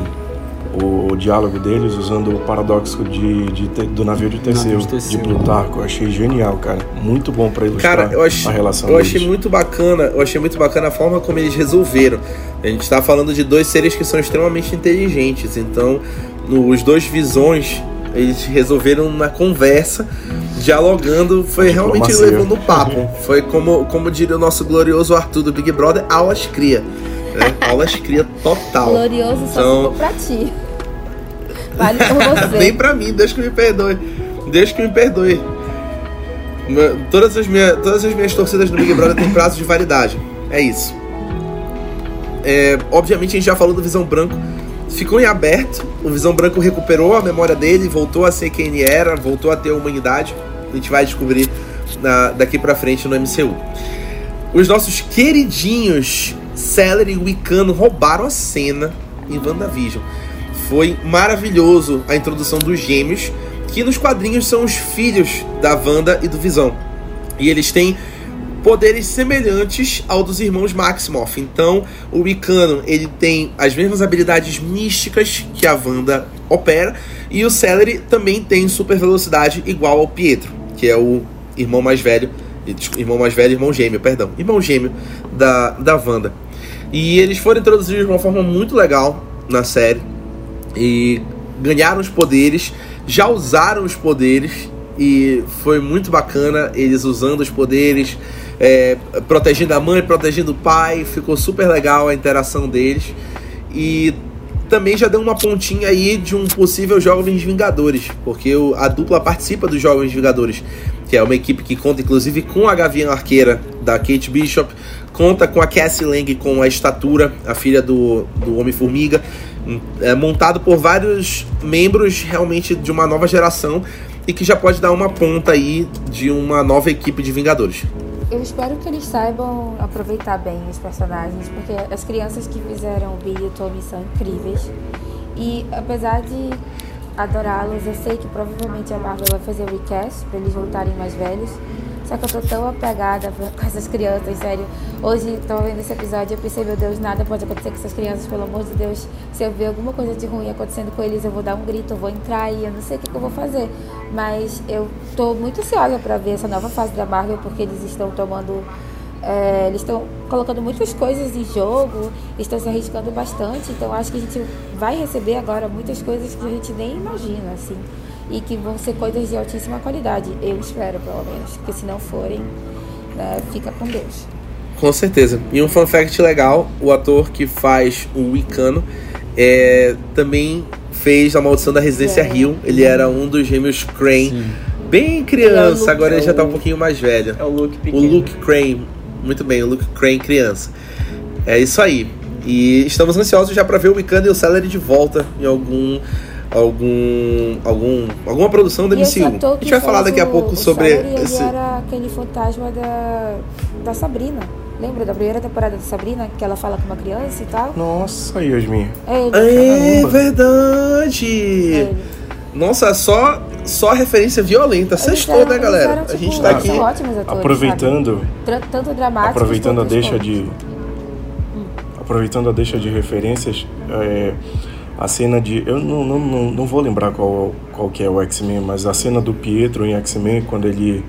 o diálogo deles usando o paradoxo de, de te- do navio de Teseu, de Teseu. de Plutarco. Eu achei genial, cara. Muito bom pra ilustrar Cara, eu achei, a relação eu deles. achei muito bacana, eu achei muito bacana a forma como eles resolveram. A gente tá falando de dois seres que são extremamente inteligentes, então os dois visões eles resolveram na conversa, dialogando, foi realmente levando o papo. Foi como, como diria o nosso glorioso Arthur do Big Brother, aulas cria. Né? Aulas cria total. Glorioso só Então- pra ti. Vale por você. Nem pra mim, Deus que me perdoe. Deus que me perdoe. Todas as, minhas, todas as minhas torcidas no Big Brother têm prazo de validade. É isso. É, obviamente a gente já falou do Visão Branco. Ficou em aberto. O Visão Branco recuperou a memória dele, voltou a ser quem ele era, voltou a ter humanidade. A gente vai descobrir na- daqui pra frente no MCU. Os nossos queridinhos Celery e Wicano roubaram a cena em WandaVision. Foi maravilhoso a introdução dos gêmeos, que nos quadrinhos são os filhos da Wanda e do Visão. E eles têm poderes semelhantes ao dos irmãos Maximoff. Então, o Wicano, ele tem as mesmas habilidades místicas que a Wanda opera, e o Celery também tem super velocidade igual ao Pietro, que é o irmão mais velho, irmão mais velho, irmão gêmeo, perdão, irmão gêmeo da, da Wanda. E eles foram introduzidos de uma forma muito legal na série. E ganharam os poderes, já usaram os poderes. E foi muito bacana eles usando os poderes, é, protegendo a mãe, protegendo o pai, ficou super legal a interação deles. E também já deu uma pontinha aí de um possível Jovens Vingadores, porque a dupla participa dos Jovens Vingadores, que é uma equipe que conta inclusive com a Gavião Arqueira da Kate Bishop, conta com a Cassie Lang com a estatura, a filha do, do Homem-Formiga, é montado por vários membros realmente de uma nova geração e que já pode dar uma ponta aí de uma nova equipe de Vingadores. Eu espero que eles saibam aproveitar bem os personagens, porque as crianças que fizeram o Billy Tommy são incríveis. E apesar de adorá-los, eu sei que provavelmente a Marvel vai fazer o recast para eles voltarem mais velhos. Só que eu tô tão apegada com essas crianças, sério. Hoje, tô vendo esse episódio, eu pensei, meu Deus, nada pode acontecer com essas crianças, pelo amor de Deus. Se eu ver alguma coisa de ruim acontecendo com eles, eu vou dar um grito, eu vou entrar e eu não sei o que, que eu vou fazer. Mas eu tô muito ansiosa para ver essa nova fase da Marvel, porque eles estão tomando é, eles estão colocando muitas coisas em jogo, estão se arriscando bastante, então acho que a gente vai receber agora muitas coisas que a gente nem imagina, assim e que vão ser coisas de altíssima qualidade. Eu espero, pelo menos. Porque se não forem, né, fica com Deus. Com certeza. E um fun fact legal: o ator que faz o Wicano é, também fez A Maldição da Residência é. Rio. Ele era um dos gêmeos Crane. Sim. Bem criança, é agora ele já tá um pouquinho mais velho. É o Luke pequeno. O Luke Crane. Muito bem, o Luke Crane criança. É isso aí. E estamos ansiosos já para ver o Wicano e o Celery de volta em algum algum, algum alguma produção da MCU. A gente vai falar daqui a pouco sobre esse. Ele era aquele fantasma da, da Sabrina. Lembra da primeira temporada da Sabrina, que ela fala com uma criança e tal? Nossa, Yasmin. É, ele. é verdade. É Nossa, só só referência violenta. Sextou, né, galera? Eram, tipo, a gente tipo, tá aqui atores, aproveitando tanto dramático aproveitando a deixa de hum. aproveitando a deixa de referências, é, a cena de. Eu não, não, não, não vou lembrar qual, qual que é o X-Men, mas a cena do Pietro em X-Men, quando ele,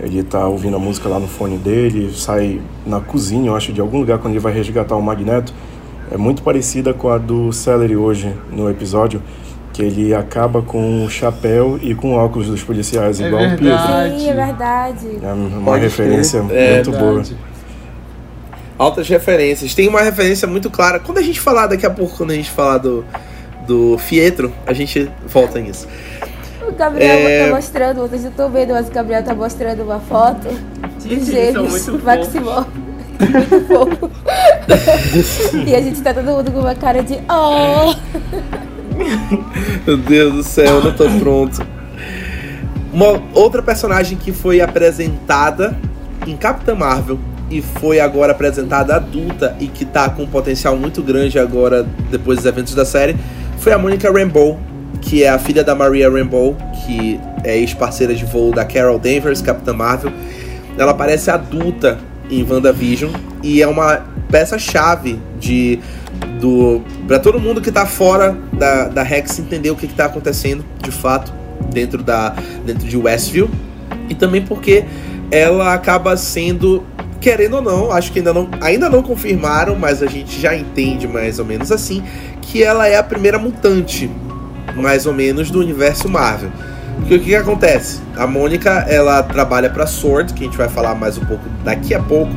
ele tá ouvindo a música lá no fone dele, sai na cozinha, eu acho, de algum lugar quando ele vai resgatar o Magneto, é muito parecida com a do Celery hoje no episódio. Que ele acaba com o chapéu e com o óculos dos policiais, é igual o Pietro. Sim, é verdade. É uma Pode referência é muito boa altas referências. Tem uma referência muito clara. Quando a gente falar daqui a pouco, quando a gente falar do, do Fietro, a gente volta nisso. O Gabriel é... tá mostrando, vocês não estão vendo, mas o Gabriel tá mostrando uma foto de gêmeos Maximó. E a gente tá todo mundo com uma cara de oh! Meu Deus do céu, eu não tô pronto. Uma outra personagem que foi apresentada em Capitã Marvel e foi agora apresentada adulta e que tá com um potencial muito grande agora depois dos eventos da série foi a Monica Rambeau, que é a filha da Maria Rambeau, que é ex-parceira de voo da Carol Danvers, Capitã Marvel. Ela parece adulta em WandaVision e é uma peça-chave de do para todo mundo que tá fora da, da Rex entender o que, que tá acontecendo de fato dentro da dentro de Westview e também porque ela acaba sendo querendo ou não, acho que ainda não, ainda não confirmaram, mas a gente já entende mais ou menos assim, que ela é a primeira mutante, mais ou menos, do universo Marvel. Porque o que, que acontece? A Mônica, ela trabalha para Sword, que a gente vai falar mais um pouco daqui a pouco,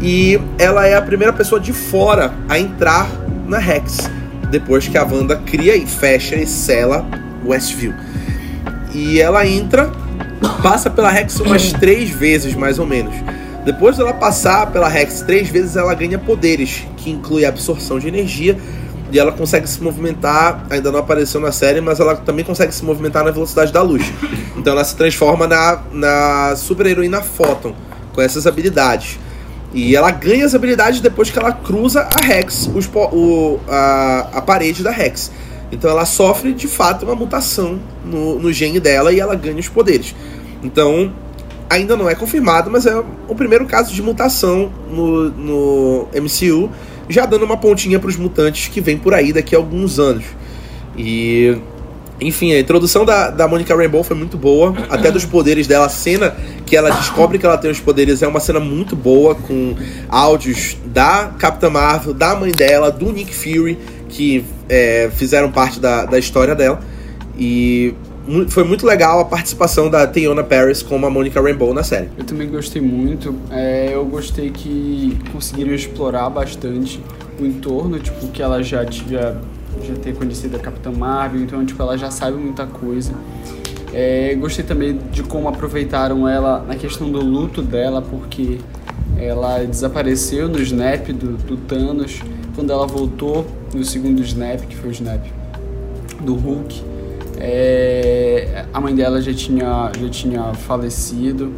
e ela é a primeira pessoa de fora a entrar na Rex, depois que a Wanda cria e fecha e sela Westview. E ela entra, passa pela Rex umas três vezes, mais ou menos. Depois dela passar pela Rex três vezes, ela ganha poderes, que inclui a absorção de energia, e ela consegue se movimentar, ainda não apareceu na série, mas ela também consegue se movimentar na velocidade da luz. Então ela se transforma na, na super-heroína Photon, com essas habilidades. E ela ganha as habilidades depois que ela cruza a Rex, os, o, a, a parede da Rex. Então ela sofre de fato uma mutação no, no gene dela e ela ganha os poderes. Então ainda não é confirmado, mas é o primeiro caso de mutação no, no MCU, já dando uma pontinha para os mutantes que vem por aí daqui a alguns anos. E enfim, a introdução da, da Monica Rambeau foi muito boa, até dos poderes dela. A cena que ela descobre que ela tem os poderes é uma cena muito boa, com áudios da Capitã Marvel, da mãe dela, do Nick Fury, que é, fizeram parte da, da história dela. E foi muito legal a participação da Teyona Paris como a Monica Rambeau na série. Eu também gostei muito. É, eu gostei que conseguiram explorar bastante o entorno, tipo, que ela já tinha já ter conhecido a Capitã Marvel, então tipo, ela já sabe muita coisa. É, gostei também de como aproveitaram ela na questão do luto dela, porque ela desapareceu no snap do, do Thanos quando ela voltou no segundo snap, que foi o snap do Hulk, é, a mãe dela já tinha, já tinha falecido.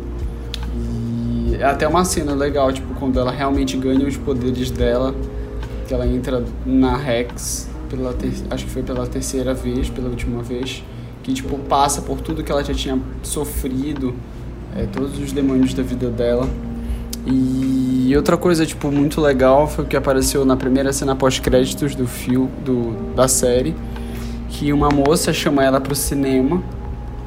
E é até uma cena legal, tipo, quando ela realmente ganha os poderes dela, que ela entra na Rex, pela ter, acho que foi pela terceira vez, pela última vez, que tipo passa por tudo que ela já tinha sofrido, é, todos os demônios da vida dela. E outra coisa, tipo, muito legal foi o que apareceu na primeira cena pós-créditos do filme, do, da série, que uma moça chama ela pro cinema,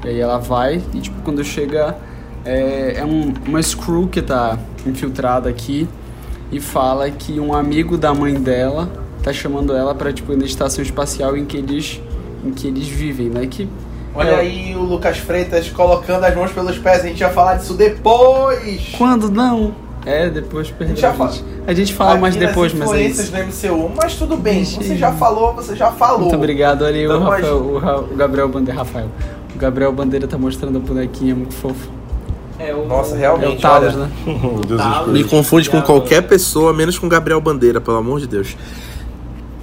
e aí ela vai, e tipo, quando chega, é, é um, uma screw que tá infiltrada aqui, e fala que um amigo da mãe dela tá chamando ela pra, tipo, ir na estação espacial em que eles, em que eles vivem, né, que... Olha é- aí o Lucas Freitas colocando as mãos pelos pés, a gente vai falar disso depois! Quando não? É, depois perdeu. já a fala. gente, a gente fala mais Aqui nas depois, mas é isso. do MCU, mas tudo bem, você já falou, você já falou. Muito obrigado, olha aí o, Então, mas- Rafael, o, Ra- o Gabriel Bandeira. Rafael. O Gabriel Bandeira tá mostrando a bonequinha muito fofo. É o, Nossa, É o realmente, Talos, olha, né? Meu Deus do céu. Me confunde com qualquer pessoa, menos com Gabriel Bandeira, pelo amor de Deus.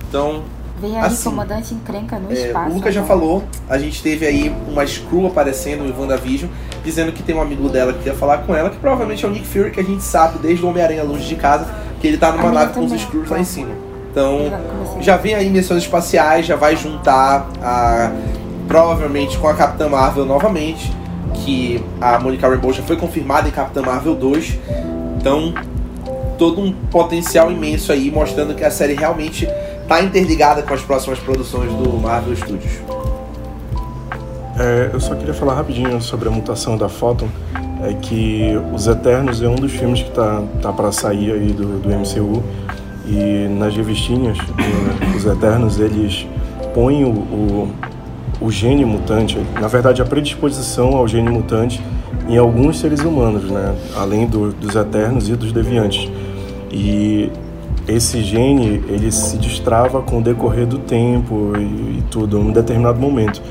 Então, Vem aí, Assim, comandante encrenca no É, espaço. o Lucas já né? falou, a gente teve aí uma Screw aparecendo em WandaVision, dizendo que tem um amigo dela que quer falar com ela, que provavelmente é o Nick Fury, que a gente sabe desde o Homem-Aranha Longe de Casa, que ele tá numa nave com os Screws lá em cima. Então, já vem aí missões espaciais, já vai juntar a, provavelmente com a Capitã Marvel novamente, que a Monica Rambeau já foi confirmada em Capitã Marvel 2. Então, todo um potencial imenso aí, mostrando que a série realmente tá interligada com as próximas produções do Marvel Studios. É, eu só queria falar rapidinho sobre a mutação da Photon. É que Os Eternos é um dos filmes que tá, tá para sair aí do, do MCU. E nas revistinhas, eh, Os Eternos, eles põem o, o, o gene mutante, na verdade a predisposição ao gene mutante em alguns seres humanos, né? Além do, dos Eternos e dos Deviantes. E esse gene, ele se destrava com o decorrer do tempo e, e tudo, em um determinado momento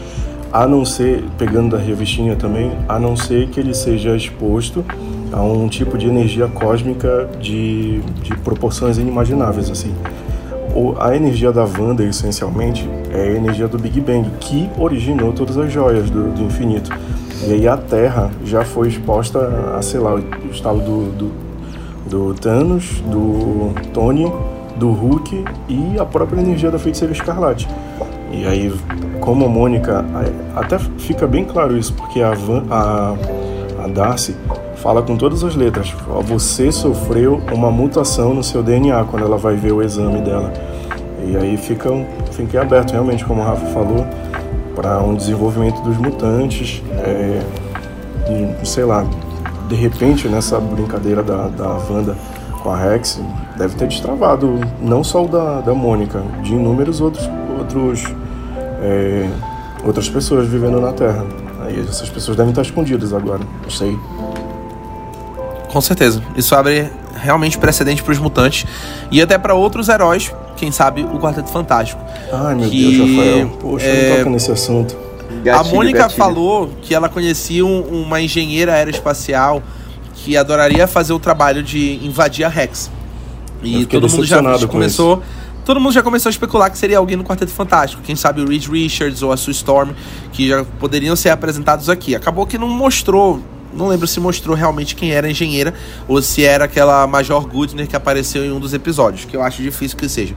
a não ser, pegando da revistinha também, a não ser que ele seja exposto a um tipo de energia cósmica de, de proporções inimagináveis, assim. A energia da Wanda, essencialmente, é a energia do Big Bang, que originou todas as joias do, do infinito. E aí a Terra já foi exposta a, sei lá, o estado do, do, do Thanos, do Tony, do Hulk e a própria energia da Feiticeira Escarlate. E aí, como a Mônica, até fica bem claro isso, porque a, Van, a, a Darcy fala com todas as letras: você sofreu uma mutação no seu DNA quando ela vai ver o exame dela. E aí fica, fica aberto, realmente, como o Rafa falou, para um desenvolvimento dos mutantes. É, e, sei lá, de repente, nessa brincadeira da, da Wanda com a Rex, deve ter destravado não só o da, da Mônica, de inúmeros outros, outros é, outras pessoas vivendo na Terra. Aí essas pessoas devem estar escondidas agora, não sei. Com certeza. Isso abre realmente precedente para os mutantes e até para outros heróis, quem sabe o Quarteto Fantástico. Ai meu Que, Deus, Rafael. Poxa, é, não toca nesse assunto. A Mônica falou que ela conhecia um- uma engenheira aeroespacial que adoraria fazer o trabalho de invadir a Rex. E todo mundo já com começou. Todo mundo já começou a especular que seria alguém no Quarteto Fantástico. Quem sabe o Reed Richards ou a Sue Storm, que já poderiam ser apresentados aqui. Acabou que não mostrou. Não lembro se mostrou realmente quem era a engenheira ou se era aquela Major Goodner que apareceu em um dos episódios, que eu acho difícil que seja.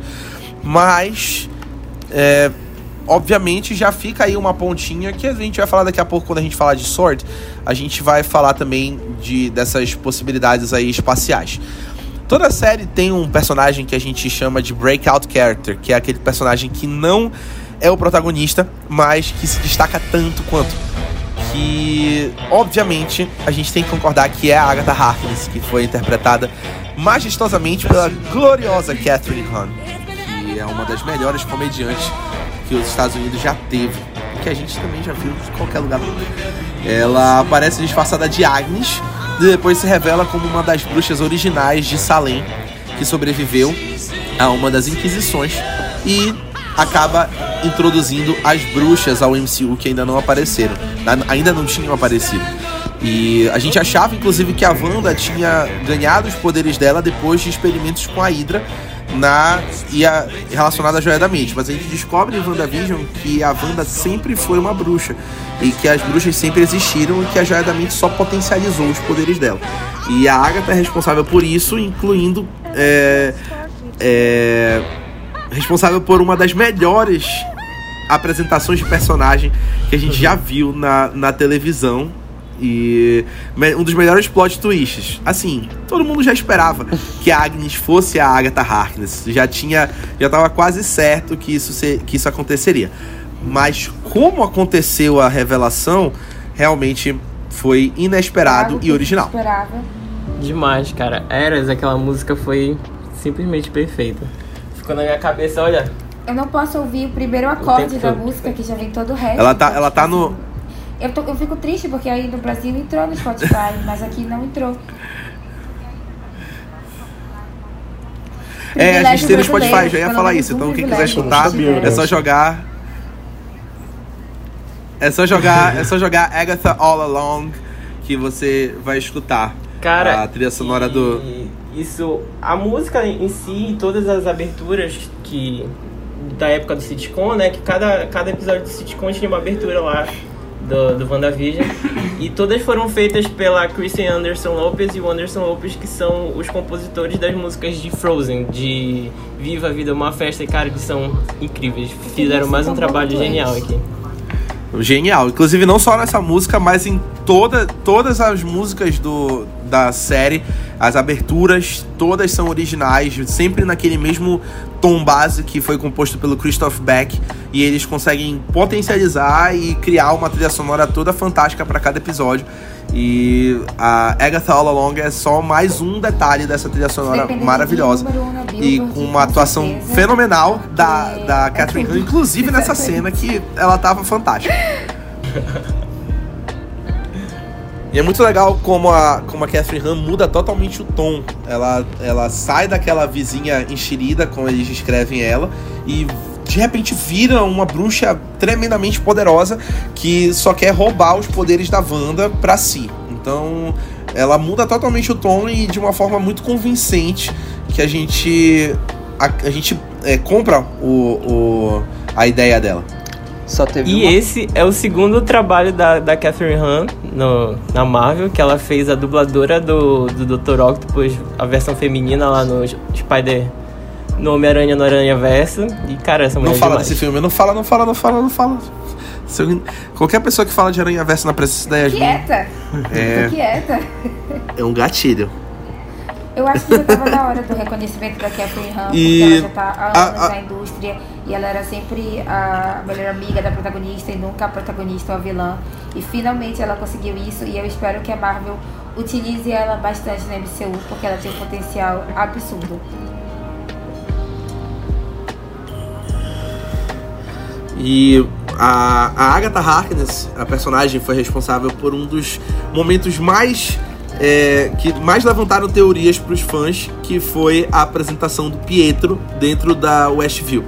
Mas é, obviamente já fica aí uma pontinha que a gente vai falar daqui a pouco quando a gente falar de Sword, a gente vai falar também de dessas possibilidades aí espaciais. Toda série tem um personagem que a gente chama de breakout character, que é aquele personagem que não é o protagonista, mas que se destaca tanto quanto. Que, obviamente, a gente tem que concordar que é a Agatha Harkness, que foi interpretada majestosamente pela gloriosa Catherine Hahn, que é uma das melhores comediantes que os Estados Unidos já teve, que a gente também já viu em qualquer lugar do mundo. Ela aparece disfarçada de Agnes e depois se revela como uma das bruxas originais de Salem, que sobreviveu a uma das Inquisições e acaba introduzindo as bruxas ao MCU que ainda não apareceram, ainda não tinham aparecido. E a gente achava, inclusive, que a Wanda tinha ganhado os poderes dela depois de experimentos com a Hydra, na e a, relacionada à joia da mente. Mas a gente descobre em WandaVision que a Wanda sempre foi uma bruxa e que as bruxas sempre existiram e que a joia da mente só potencializou os poderes dela. E a Agatha é responsável por isso, incluindo é, é, responsável por uma das melhores apresentações de personagem que a gente já viu na, na televisão e um dos melhores plot twists. Assim, todo mundo já esperava que a Agnes fosse a Agatha Harkness. Já tinha, já tava quase certo que isso, se, que isso aconteceria. Mas como aconteceu a revelação, realmente foi inesperado e original. Esperava. Demais, cara. Eras, aquela música foi simplesmente perfeita. Ficou na minha cabeça, olha. Eu não posso ouvir o primeiro acorde da música, que já vem todo o resto. Ela tá, ela tá no eu, tô, eu fico triste porque aí no Brasil entrou no Spotify, mas aqui não entrou. É, a gente tem no Spotify, já ia falar isso. Então quem quiser escutar, é só jogar. É só jogar, é só jogar Agatha All Along que você vai escutar. Cara, a trilha sonora do isso, a música em si, todas as aberturas que da época do sitcom, né, que cada cada episódio do sitcom tinha uma abertura lá do, do WandaVision. e todas foram feitas pela Christian Anderson Lopez e o Anderson Lopez, que são os compositores das músicas de Frozen, de Viva a Vida uma Festa, e cara, que são incríveis. Fizeram mais um trabalho genial aqui. Genial. Inclusive, não só nessa música, mas em toda, todas as músicas do, da série, as aberturas, todas são originais, sempre naquele mesmo tom base que foi composto pelo Christoph Beck. E eles conseguem potencializar e criar uma trilha sonora toda fantástica para cada episódio. E a Agatha All Along é só mais um detalhe dessa trilha sonora maravilhosa. E com uma atuação fenomenal da, da é Catherine Hahn, inclusive nessa cena que ela tava fantástica. E é muito legal como a, como a Catherine Hahn muda totalmente o tom. Ela, ela sai daquela vizinha enxerida, como eles descrevem ela, e de repente vira uma bruxa tremendamente poderosa que só quer roubar os poderes da Wanda para si. Então, ela muda totalmente o tom e de uma forma muito convincente que a gente a, a gente é, compra o, o, a ideia dela. Só teve e uma... esse é o segundo trabalho da, da Catherine Hahn no, na Marvel, que ela fez a dubladora do, do Dr. Octopus, a versão feminina lá no Spider no Homem-Aranha no Aranha Verso. E, cara, essa mulher Não fala demais. desse filme, não fala, não fala, não fala, não fala. Eu, qualquer pessoa que fala de Aranha Verso na presença da Yasmin... Quieta! É... quieta! É um gatilho. Eu acho que já tava na hora do reconhecimento da Catherine Han, e... porque ela já tá há anos a, a... na indústria e ela era sempre a melhor amiga da protagonista e nunca a protagonista ou a vilã. E finalmente ela conseguiu isso e eu espero que a Marvel utilize ela bastante na MCU, porque ela tem um potencial absurdo. E a, a Agatha Harkness, a personagem, foi responsável por um dos momentos mais é, que mais levantaram teorias para os fãs, que foi a apresentação do Pietro dentro da Westview.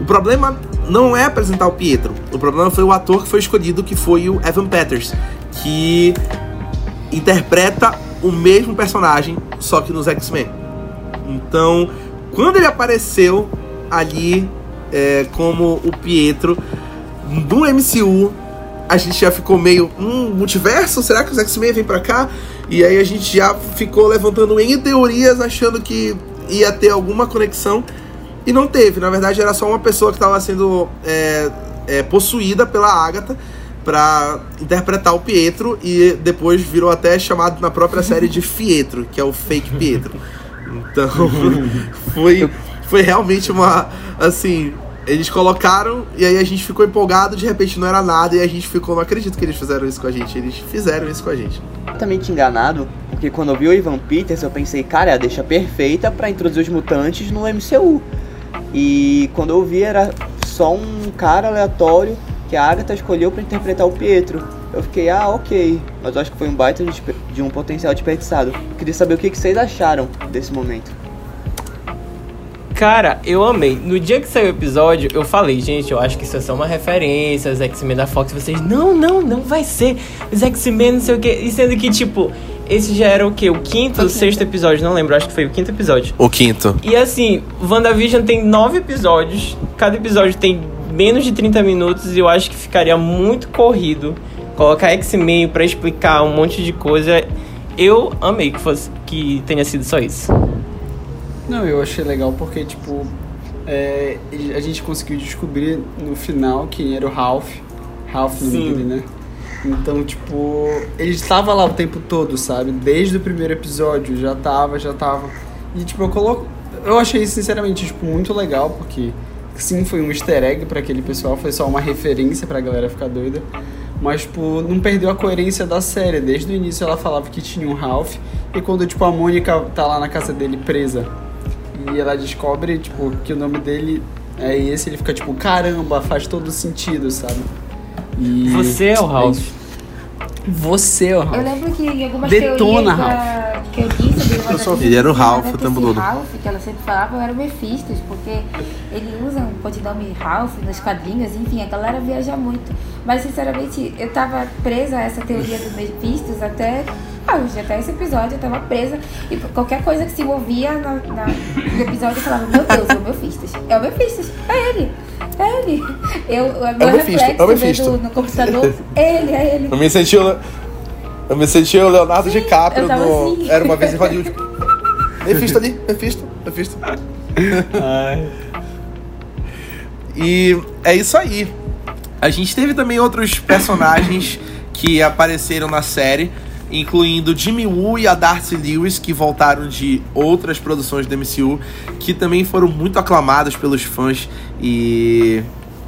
O problema não é apresentar o Pietro, o problema foi o ator que foi escolhido, que foi o Evan Peters, que interpreta o mesmo personagem, só que nos X-Men. Então, quando ele apareceu ali é, como o Pietro do MCU, a gente já ficou meio, hum, multiverso? Será que os X-Men vêm pra cá? E aí a gente já ficou levantando em teorias, achando que ia ter alguma conexão. E não teve, na verdade era só uma pessoa que estava sendo é, é, possuída pela Agatha para interpretar o Pietro e depois virou até chamado na própria série de Fietro, que é o fake Pietro. Então foi, foi realmente uma assim eles colocaram e aí a gente ficou empolgado, de repente não era nada e a gente ficou, não acredito que eles fizeram isso com a gente. Eles fizeram isso com a gente. Totalmente enganado, porque quando eu vi o Ivan Peters, eu pensei, cara, é a deixa perfeita para introduzir os mutantes no MCU. E quando eu vi era só um cara aleatório que a Agatha escolheu para interpretar o Pietro. Eu fiquei, ah, ok. Mas eu acho que foi um baita de, de um potencial desperdiçado. Queria saber o que, que vocês acharam desse momento. Cara, eu amei. No dia que saiu o episódio, eu falei, gente, eu acho que isso é só uma referência aos X-Men da Fox. Vocês, não, não, não vai ser os X-Men, não sei o quê. E sendo que, tipo, esse já era o quê? O quinto ou sexto episódio? Não lembro, acho que foi o quinto episódio. O quinto. E assim, WandaVision tem nove episódios. Cada episódio tem menos de 30 minutos e eu acho que ficaria muito corrido colocar X-Men pra explicar um monte de coisa. Eu amei que fosse que tenha sido só isso. Não, eu achei legal porque, tipo, é, a gente conseguiu descobrir no final quem era o Ralph. Ralph no Sim. dele, né? Então, tipo, ele estava lá o tempo todo, sabe? Desde o primeiro episódio, já tava, já tava. E, tipo, eu coloco. Eu achei, sinceramente, tipo, muito legal, porque sim, foi um easter egg pra aquele pessoal, foi só uma referência pra galera ficar doida. Mas, tipo, não perdeu a coerência da série. Desde o início ela falava que tinha um Ralph, e quando, tipo, a Mônica tá lá na casa dele presa, e ela descobre, tipo, que o nome dele é esse, ele fica tipo, caramba, faz todo sentido, sabe? E Você é o Ralph. isso. Você é o Eu Ralph. lembro que em algumas Detona, teorias da- que eu disse sobre o só- Ele era o Ralph o tempo todo. Ralph, que ela sempre falava, era o Mephistos, porque ele usa um codinome Ralph nos quadrinhos, enfim, a galera viaja muito. Mas, sinceramente, eu tava presa a essa teoria do Mephistos até hoje, até esse episódio eu tava presa. E qualquer coisa que se movia na, na- no episódio eu falava, meu Deus, é o Mephistos. É o Mephistos, é ele. É ele. Eu, o meu Mephisto, reflexo é o Mephisto. vendo no computador, é ele, é ele. Eu me senti o, eu me senti o Leonardo Sim, DiCaprio eu tava no assim. Era uma vez em Hollywood. Mephisto ali, Mephisto, Mephisto. E é isso aí. A gente teve também outros personagens que apareceram na série, incluindo Jimmy Woo e a Darcy Lewis, que voltaram de outras produções do MCU, que também foram muito aclamados pelos fãs e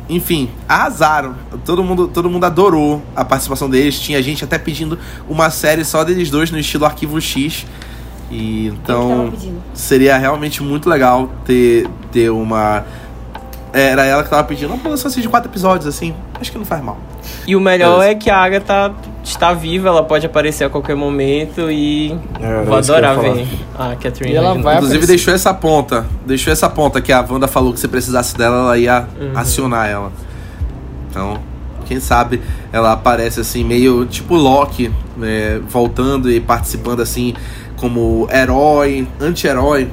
enfim, arrasaram. Todo mundo, todo mundo adorou a participação deles. Tinha gente até pedindo uma série só deles dois no estilo Arquivo X. E então seria realmente muito legal ter, ter uma. Era ela que tava pedindo uma produção assim de quatro episódios, assim. Acho que não faz mal. E o melhor É. é que a Agatha está viva, ela pode aparecer a qualquer momento e É, vou adorar ver a Catherine. E ela vai- Inclusive aparecer. deixou essa ponta. Deixou essa ponta que a Wanda falou que se precisasse dela, ela ia acionar ela. Então, quem sabe ela aparece assim, meio tipo Loki, né, voltando e participando assim como herói, anti-herói.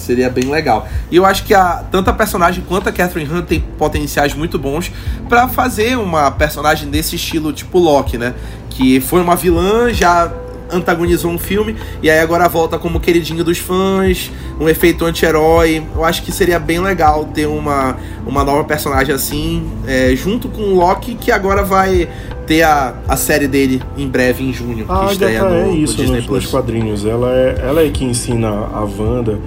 Seria bem legal. E eu acho que a, tanto a personagem quanto a Catherine Hunt tem potenciais muito bons pra fazer uma personagem desse estilo, tipo Loki, né? Que foi uma vilã, já antagonizou um filme e aí agora volta como queridinho dos fãs, um efeito anti-herói. Eu acho que seria bem legal ter uma, uma nova personagem assim, é, junto com o Loki, que agora vai ter a, a série dele em breve, em junho, A que estreia Agatha no, é no isso Disney nos, nos Plus. quadrinhos. Ela é, ela é que ensina a Wanda,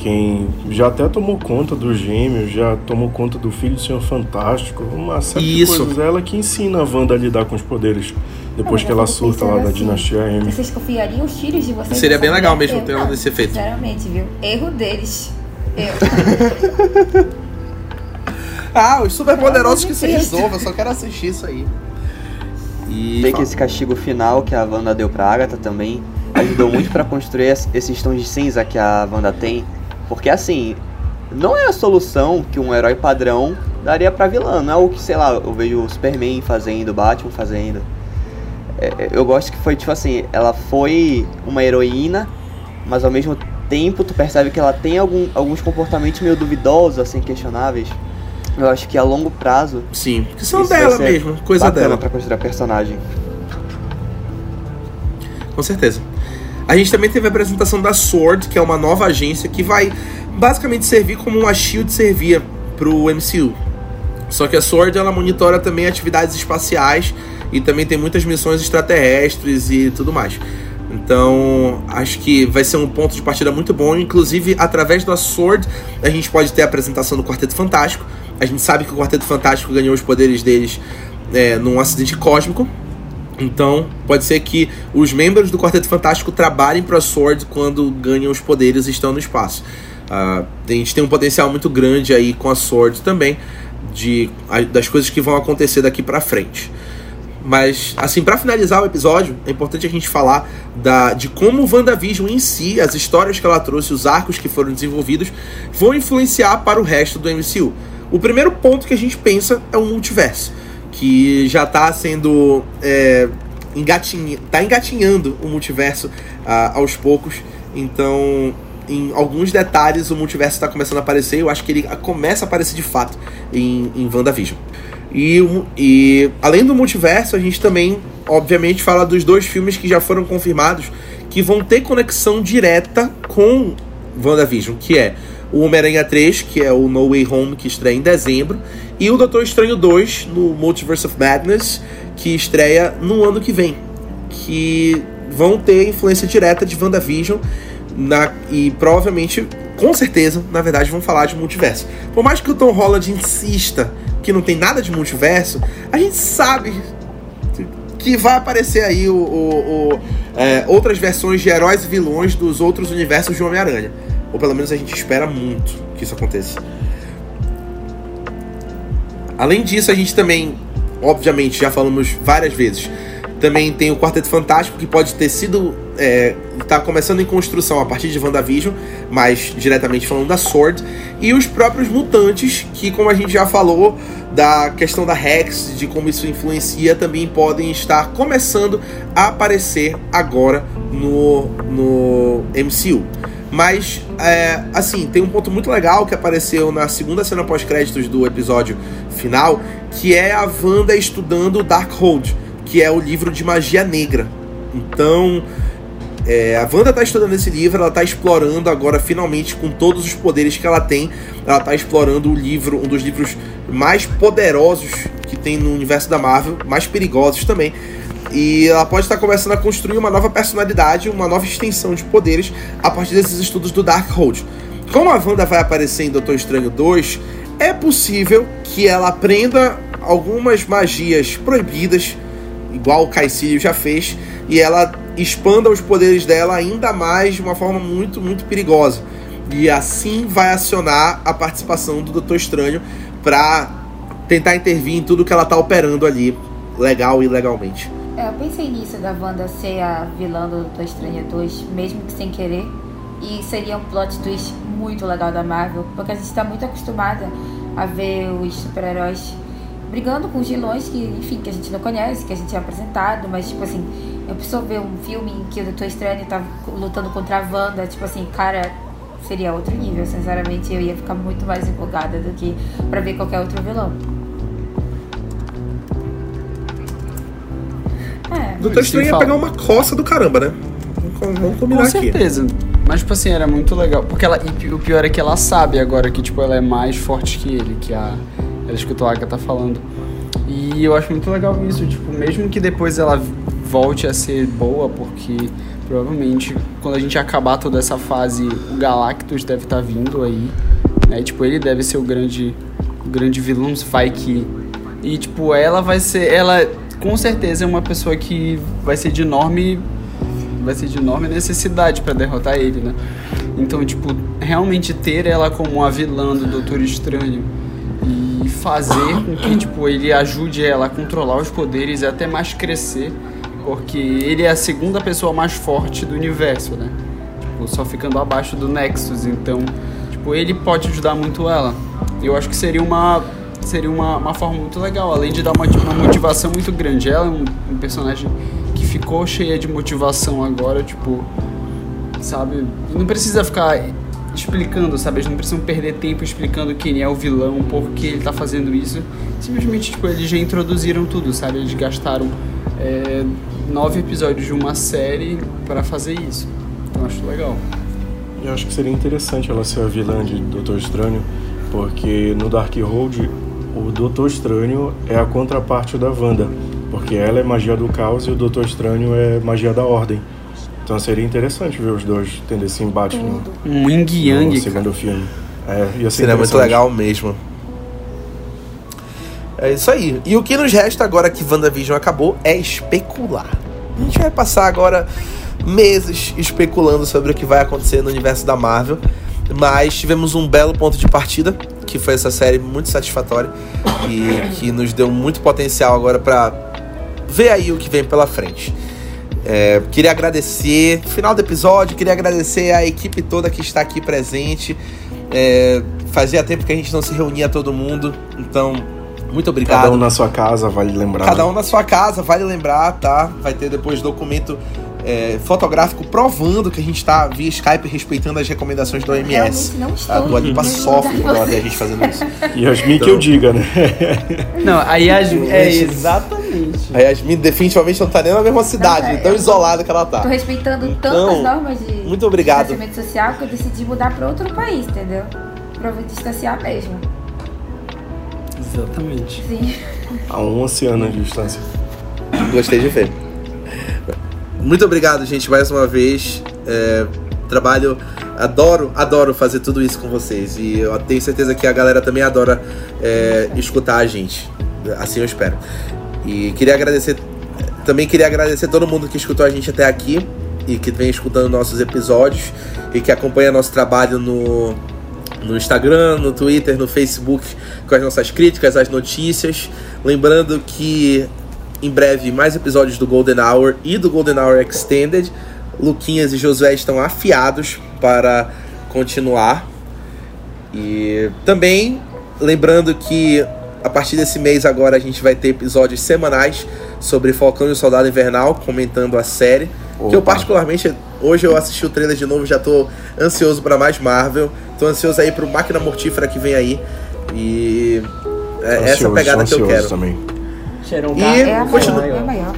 quem já até tomou conta dos gêmeos, já tomou conta do filho do Senhor Fantástico, uma série Isso. de coisas. Ela que ensina a Wanda a lidar com os poderes depois Não, que ela surta lá pensando da assim, dinastia M. Vocês confiariam os filhos de vocês? Seria bem legal mesmo ter um não, desse efeito. Sinceramente, viu? Erro deles. Eu. Ah, os super poderosos que se resolvam, eu só quero assistir isso aí. E Tem que esse castigo final que a Wanda deu pra Agatha também ajudou muito pra construir es- esses tons de cinza que a Wanda tem. Porque assim, não é a solução que um herói padrão daria pra vilã. Não é o que, sei lá, eu vejo o Superman fazendo, o Batman fazendo. É, é, eu gosto que foi tipo assim, ela foi uma heroína, mas ao mesmo tempo tu percebe que ela tem algum, alguns comportamentos meio duvidosos, assim, questionáveis. Eu acho que a longo prazo Sim, que são dela mesmo, coisa dela. pra construir a personagem. Com certeza. A gente também teve a apresentação da Sword, que é uma nova agência que vai basicamente servir como uma Shield servia pro MCU. Só que a Sword ela monitora também atividades espaciais e também tem muitas missões extraterrestres e tudo mais. Então, acho que vai ser um ponto de partida muito bom. Inclusive, através da Sword, a gente pode ter a apresentação do Quarteto Fantástico. A gente sabe que o Quarteto Fantástico ganhou os poderes deles é, num acidente cósmico. Então, pode ser que os membros do Quarteto Fantástico trabalhem para a Sword quando ganham os poderes e estão no espaço. Ah, a gente tem um potencial muito grande aí com a Sword também, de, das coisas que vão acontecer daqui para frente. Mas, assim, para finalizar o episódio, é importante a gente falar da, de como o WandaVision em si, as histórias que ela trouxe, os arcos que foram desenvolvidos, vão influenciar para o resto do MCU. O primeiro ponto que a gente pensa é o multiverso, que já está sendo é, engatinha, tá engatinhando o multiverso ah, aos poucos. Então, em alguns detalhes, o multiverso está começando a aparecer. Eu acho que ele começa a aparecer de fato em, em WandaVision. E, e além do multiverso, a gente também, obviamente, fala dos dois filmes que já foram confirmados que vão ter conexão direta com WandaVision, que é o Homem-Aranha 3, que é o No Way Home, que estreia em dezembro, e o Doutor Estranho 2, no Multiverse of Madness, que estreia no ano que vem. Que vão ter influência direta de WandaVision na, e provavelmente, com certeza, na verdade, vão falar de multiverso. Por mais que o Tom Holland insista que não tem nada de multiverso, a gente sabe que vai aparecer aí o, o, o é, outras versões de heróis e vilões dos outros universos de Homem-Aranha. Ou pelo menos a gente espera muito que isso aconteça. Além disso, a gente também, obviamente, já falamos várias vezes, também tem o Quarteto Fantástico, que pode ter sido. É, tá começando em construção a partir de WandaVision, mas diretamente falando da Sword. E os próprios mutantes, que, como a gente já falou, da questão da Rex, de como isso influencia, também podem estar começando a aparecer agora no, no MCU. Mas, é, assim, tem um ponto muito legal que apareceu na segunda cena pós-créditos do episódio final, que é a Wanda estudando Darkhold, que é o livro de magia negra. Então, é, a Wanda está estudando esse livro, ela está explorando agora, finalmente, com todos os poderes que ela tem, ela está explorando o livro, um dos livros mais poderosos que tem no universo da Marvel, mais perigosos também, e ela pode estar começando a construir uma nova personalidade, uma nova extensão de poderes a partir desses estudos do Darkhold. Como a Wanda vai aparecer em Doutor Estranho 2, é possível que ela aprenda algumas magias proibidas, igual o Caecílio já fez, e ela expanda os poderes dela ainda mais de uma forma muito, muito perigosa. E assim vai acionar a participação do Doutor Estranho para tentar intervir em tudo que ela está operando ali, legal e ilegalmente. É, eu pensei nisso da Wanda ser a vilã do Doutor Estranho 2, mesmo que sem querer. E seria um plot twist muito legal da Marvel, porque a gente está muito acostumada a ver os super-heróis brigando com os vilões que, enfim, que a gente não conhece, que a gente é apresentado, mas tipo assim, eu preciso ver um filme em que o Doutor Estranho tá lutando contra a Wanda, tipo assim, cara, seria outro nível, sinceramente, eu ia ficar muito mais empolgada do que para ver qualquer outro vilão. Doutor Estranho ia pegar uma coça do caramba, né? Vamos combinar aqui. Com certeza. Aqui. Mas, tipo assim, era muito legal. Porque ela. E o pior é que ela sabe agora que, tipo, ela é mais forte que ele, que a. Ela escutou a Agatha falando. E eu acho muito legal isso, tipo, mesmo que depois ela volte a ser boa, porque provavelmente quando a gente acabar toda essa fase, o Galactus deve estar tá vindo aí. Né? Tipo, ele deve ser o grande. O grande vilão, vai que. E tipo, ela vai ser. Ela com certeza é uma pessoa que vai ser de enorme vai ser de enorme necessidade para derrotar ele, né? Então, tipo, realmente ter ela como a vilã do Doutor Estranho e fazer com que, tipo, ele ajude ela a controlar os poderes e até mais crescer, porque ele é a segunda pessoa mais forte do universo, né? Tipo, só ficando abaixo do Nexus, então, tipo, ele pode ajudar muito ela. Eu acho que seria uma seria uma, uma forma muito legal, além de dar uma, uma motivação muito grande. Ela é um, um, personagem que ficou cheia de motivação agora, tipo, sabe? Não precisa ficar explicando, sabe? Eles não precisam perder tempo explicando quem é o vilão, por que ele tá fazendo isso. Simplesmente, tipo, eles já introduziram tudo, sabe? Eles gastaram é, nove episódios de uma série para fazer isso. Então, acho legal. Eu acho que seria interessante ela ser a vilã de Doutor Estranho, porque no Darkhold o Doutor Estranho é a contraparte da Wanda, porque ela é magia do caos e o Doutor Estranho é magia da ordem. Então seria interessante ver os dois tendo esse embate no, um yin yang, no segundo filme. É, ia ser seria muito legal mesmo. É isso aí. E o que nos resta agora que WandaVision acabou é especular. A gente vai passar agora meses especulando sobre o que vai acontecer no universo da Marvel. Mas tivemos um belo ponto de partida, que foi essa série muito satisfatória e que nos deu muito potencial agora para ver aí o que vem pela frente. É, queria agradecer, final do episódio, queria agradecer a equipe toda que está aqui presente. É, fazia tempo que a gente não se reunia todo mundo, então Muito obrigado. Cada um na sua casa, vale lembrar. Cada um na sua casa, vale lembrar, tá? Vai ter depois documento é, fotográfico provando que a gente tá via Skype respeitando as recomendações do OMS. Não estou. Tá? Do Alipa sofre quando ela de vê a gente fazendo isso. Yasmin Então- que eu diga, né? Não, a Yasmin. É, exatamente. A Yasmin definitivamente não tá nem na mesma cidade, Não, é, tão isolada que ela Tô tá. respeitando Então, tantas normas de muito obrigado. distanciamento social que eu decidi mudar pra outro país, entendeu? Pra me distanciar mesmo. Exatamente. Sim. A um oceano de distância. Gostei de ver. Muito obrigado, gente, mais uma vez. É, trabalho, adoro, adoro fazer tudo isso com vocês. E eu tenho certeza que a galera também adora é, escutar a gente. Assim eu espero. E queria agradecer, também queria agradecer todo mundo que escutou a gente até aqui e que vem escutando nossos episódios e que acompanha nosso trabalho no, no Instagram, no Twitter, no Facebook, com as nossas críticas, as notícias. Lembrando que em breve mais episódios do Golden Hour e do Golden Hour Extended. Luquinhas e Josué estão afiados para continuar. E também lembrando que a partir desse mês agora a gente vai ter episódios semanais sobre Falcão e o Soldado Invernal, comentando a série. Que eu Opa. particularmente, hoje eu assisti o trailer de novo, já tô ansioso para mais Marvel. Tô ansioso aí pro Máquina Mortífera que vem aí. E é essa Ansioso, pegada que eu quero. também. Sharon E Carter. É a continua- maior, é maior.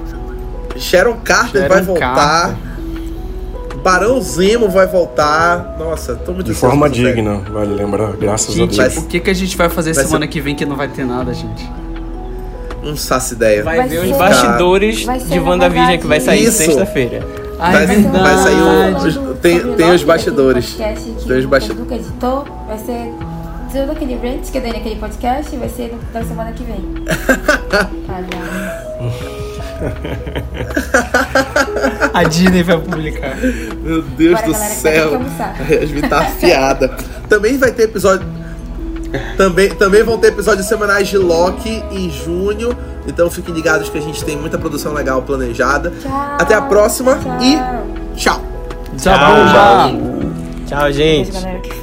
Sharon Carter Sharon vai voltar. Carter. Barão Zemo vai voltar. Nossa, tô muito De forma digna, vale lembrar. Graças Gente, a Deus. o que, que a gente vai fazer Vai semana ser- que vem que não vai ter nada, gente? Não faço ideia. Vai, Vai ver ser- os bastidores Vai de na WandaVision que vai sair sexta-feira. Vai- vai sair o- tem- tem Loki, os bastidores. Tem os o basti- Pedro que editou, vai ser todo aquele rant que eu dei naquele podcast, vai ser no- da semana que vem. A Disney vai publicar. Meu Deus Bora, do galera, céu. A Yasmin tá afiada. também vai ter episódio. Também, também vão ter episódios semanais de Loki em junho. Então fiquem ligados que a gente tem muita produção legal planejada. Tchau. Até a próxima Tchau. e tchau! Tchau, Tchau, bomba! Tchau, gente. Beijo, galera que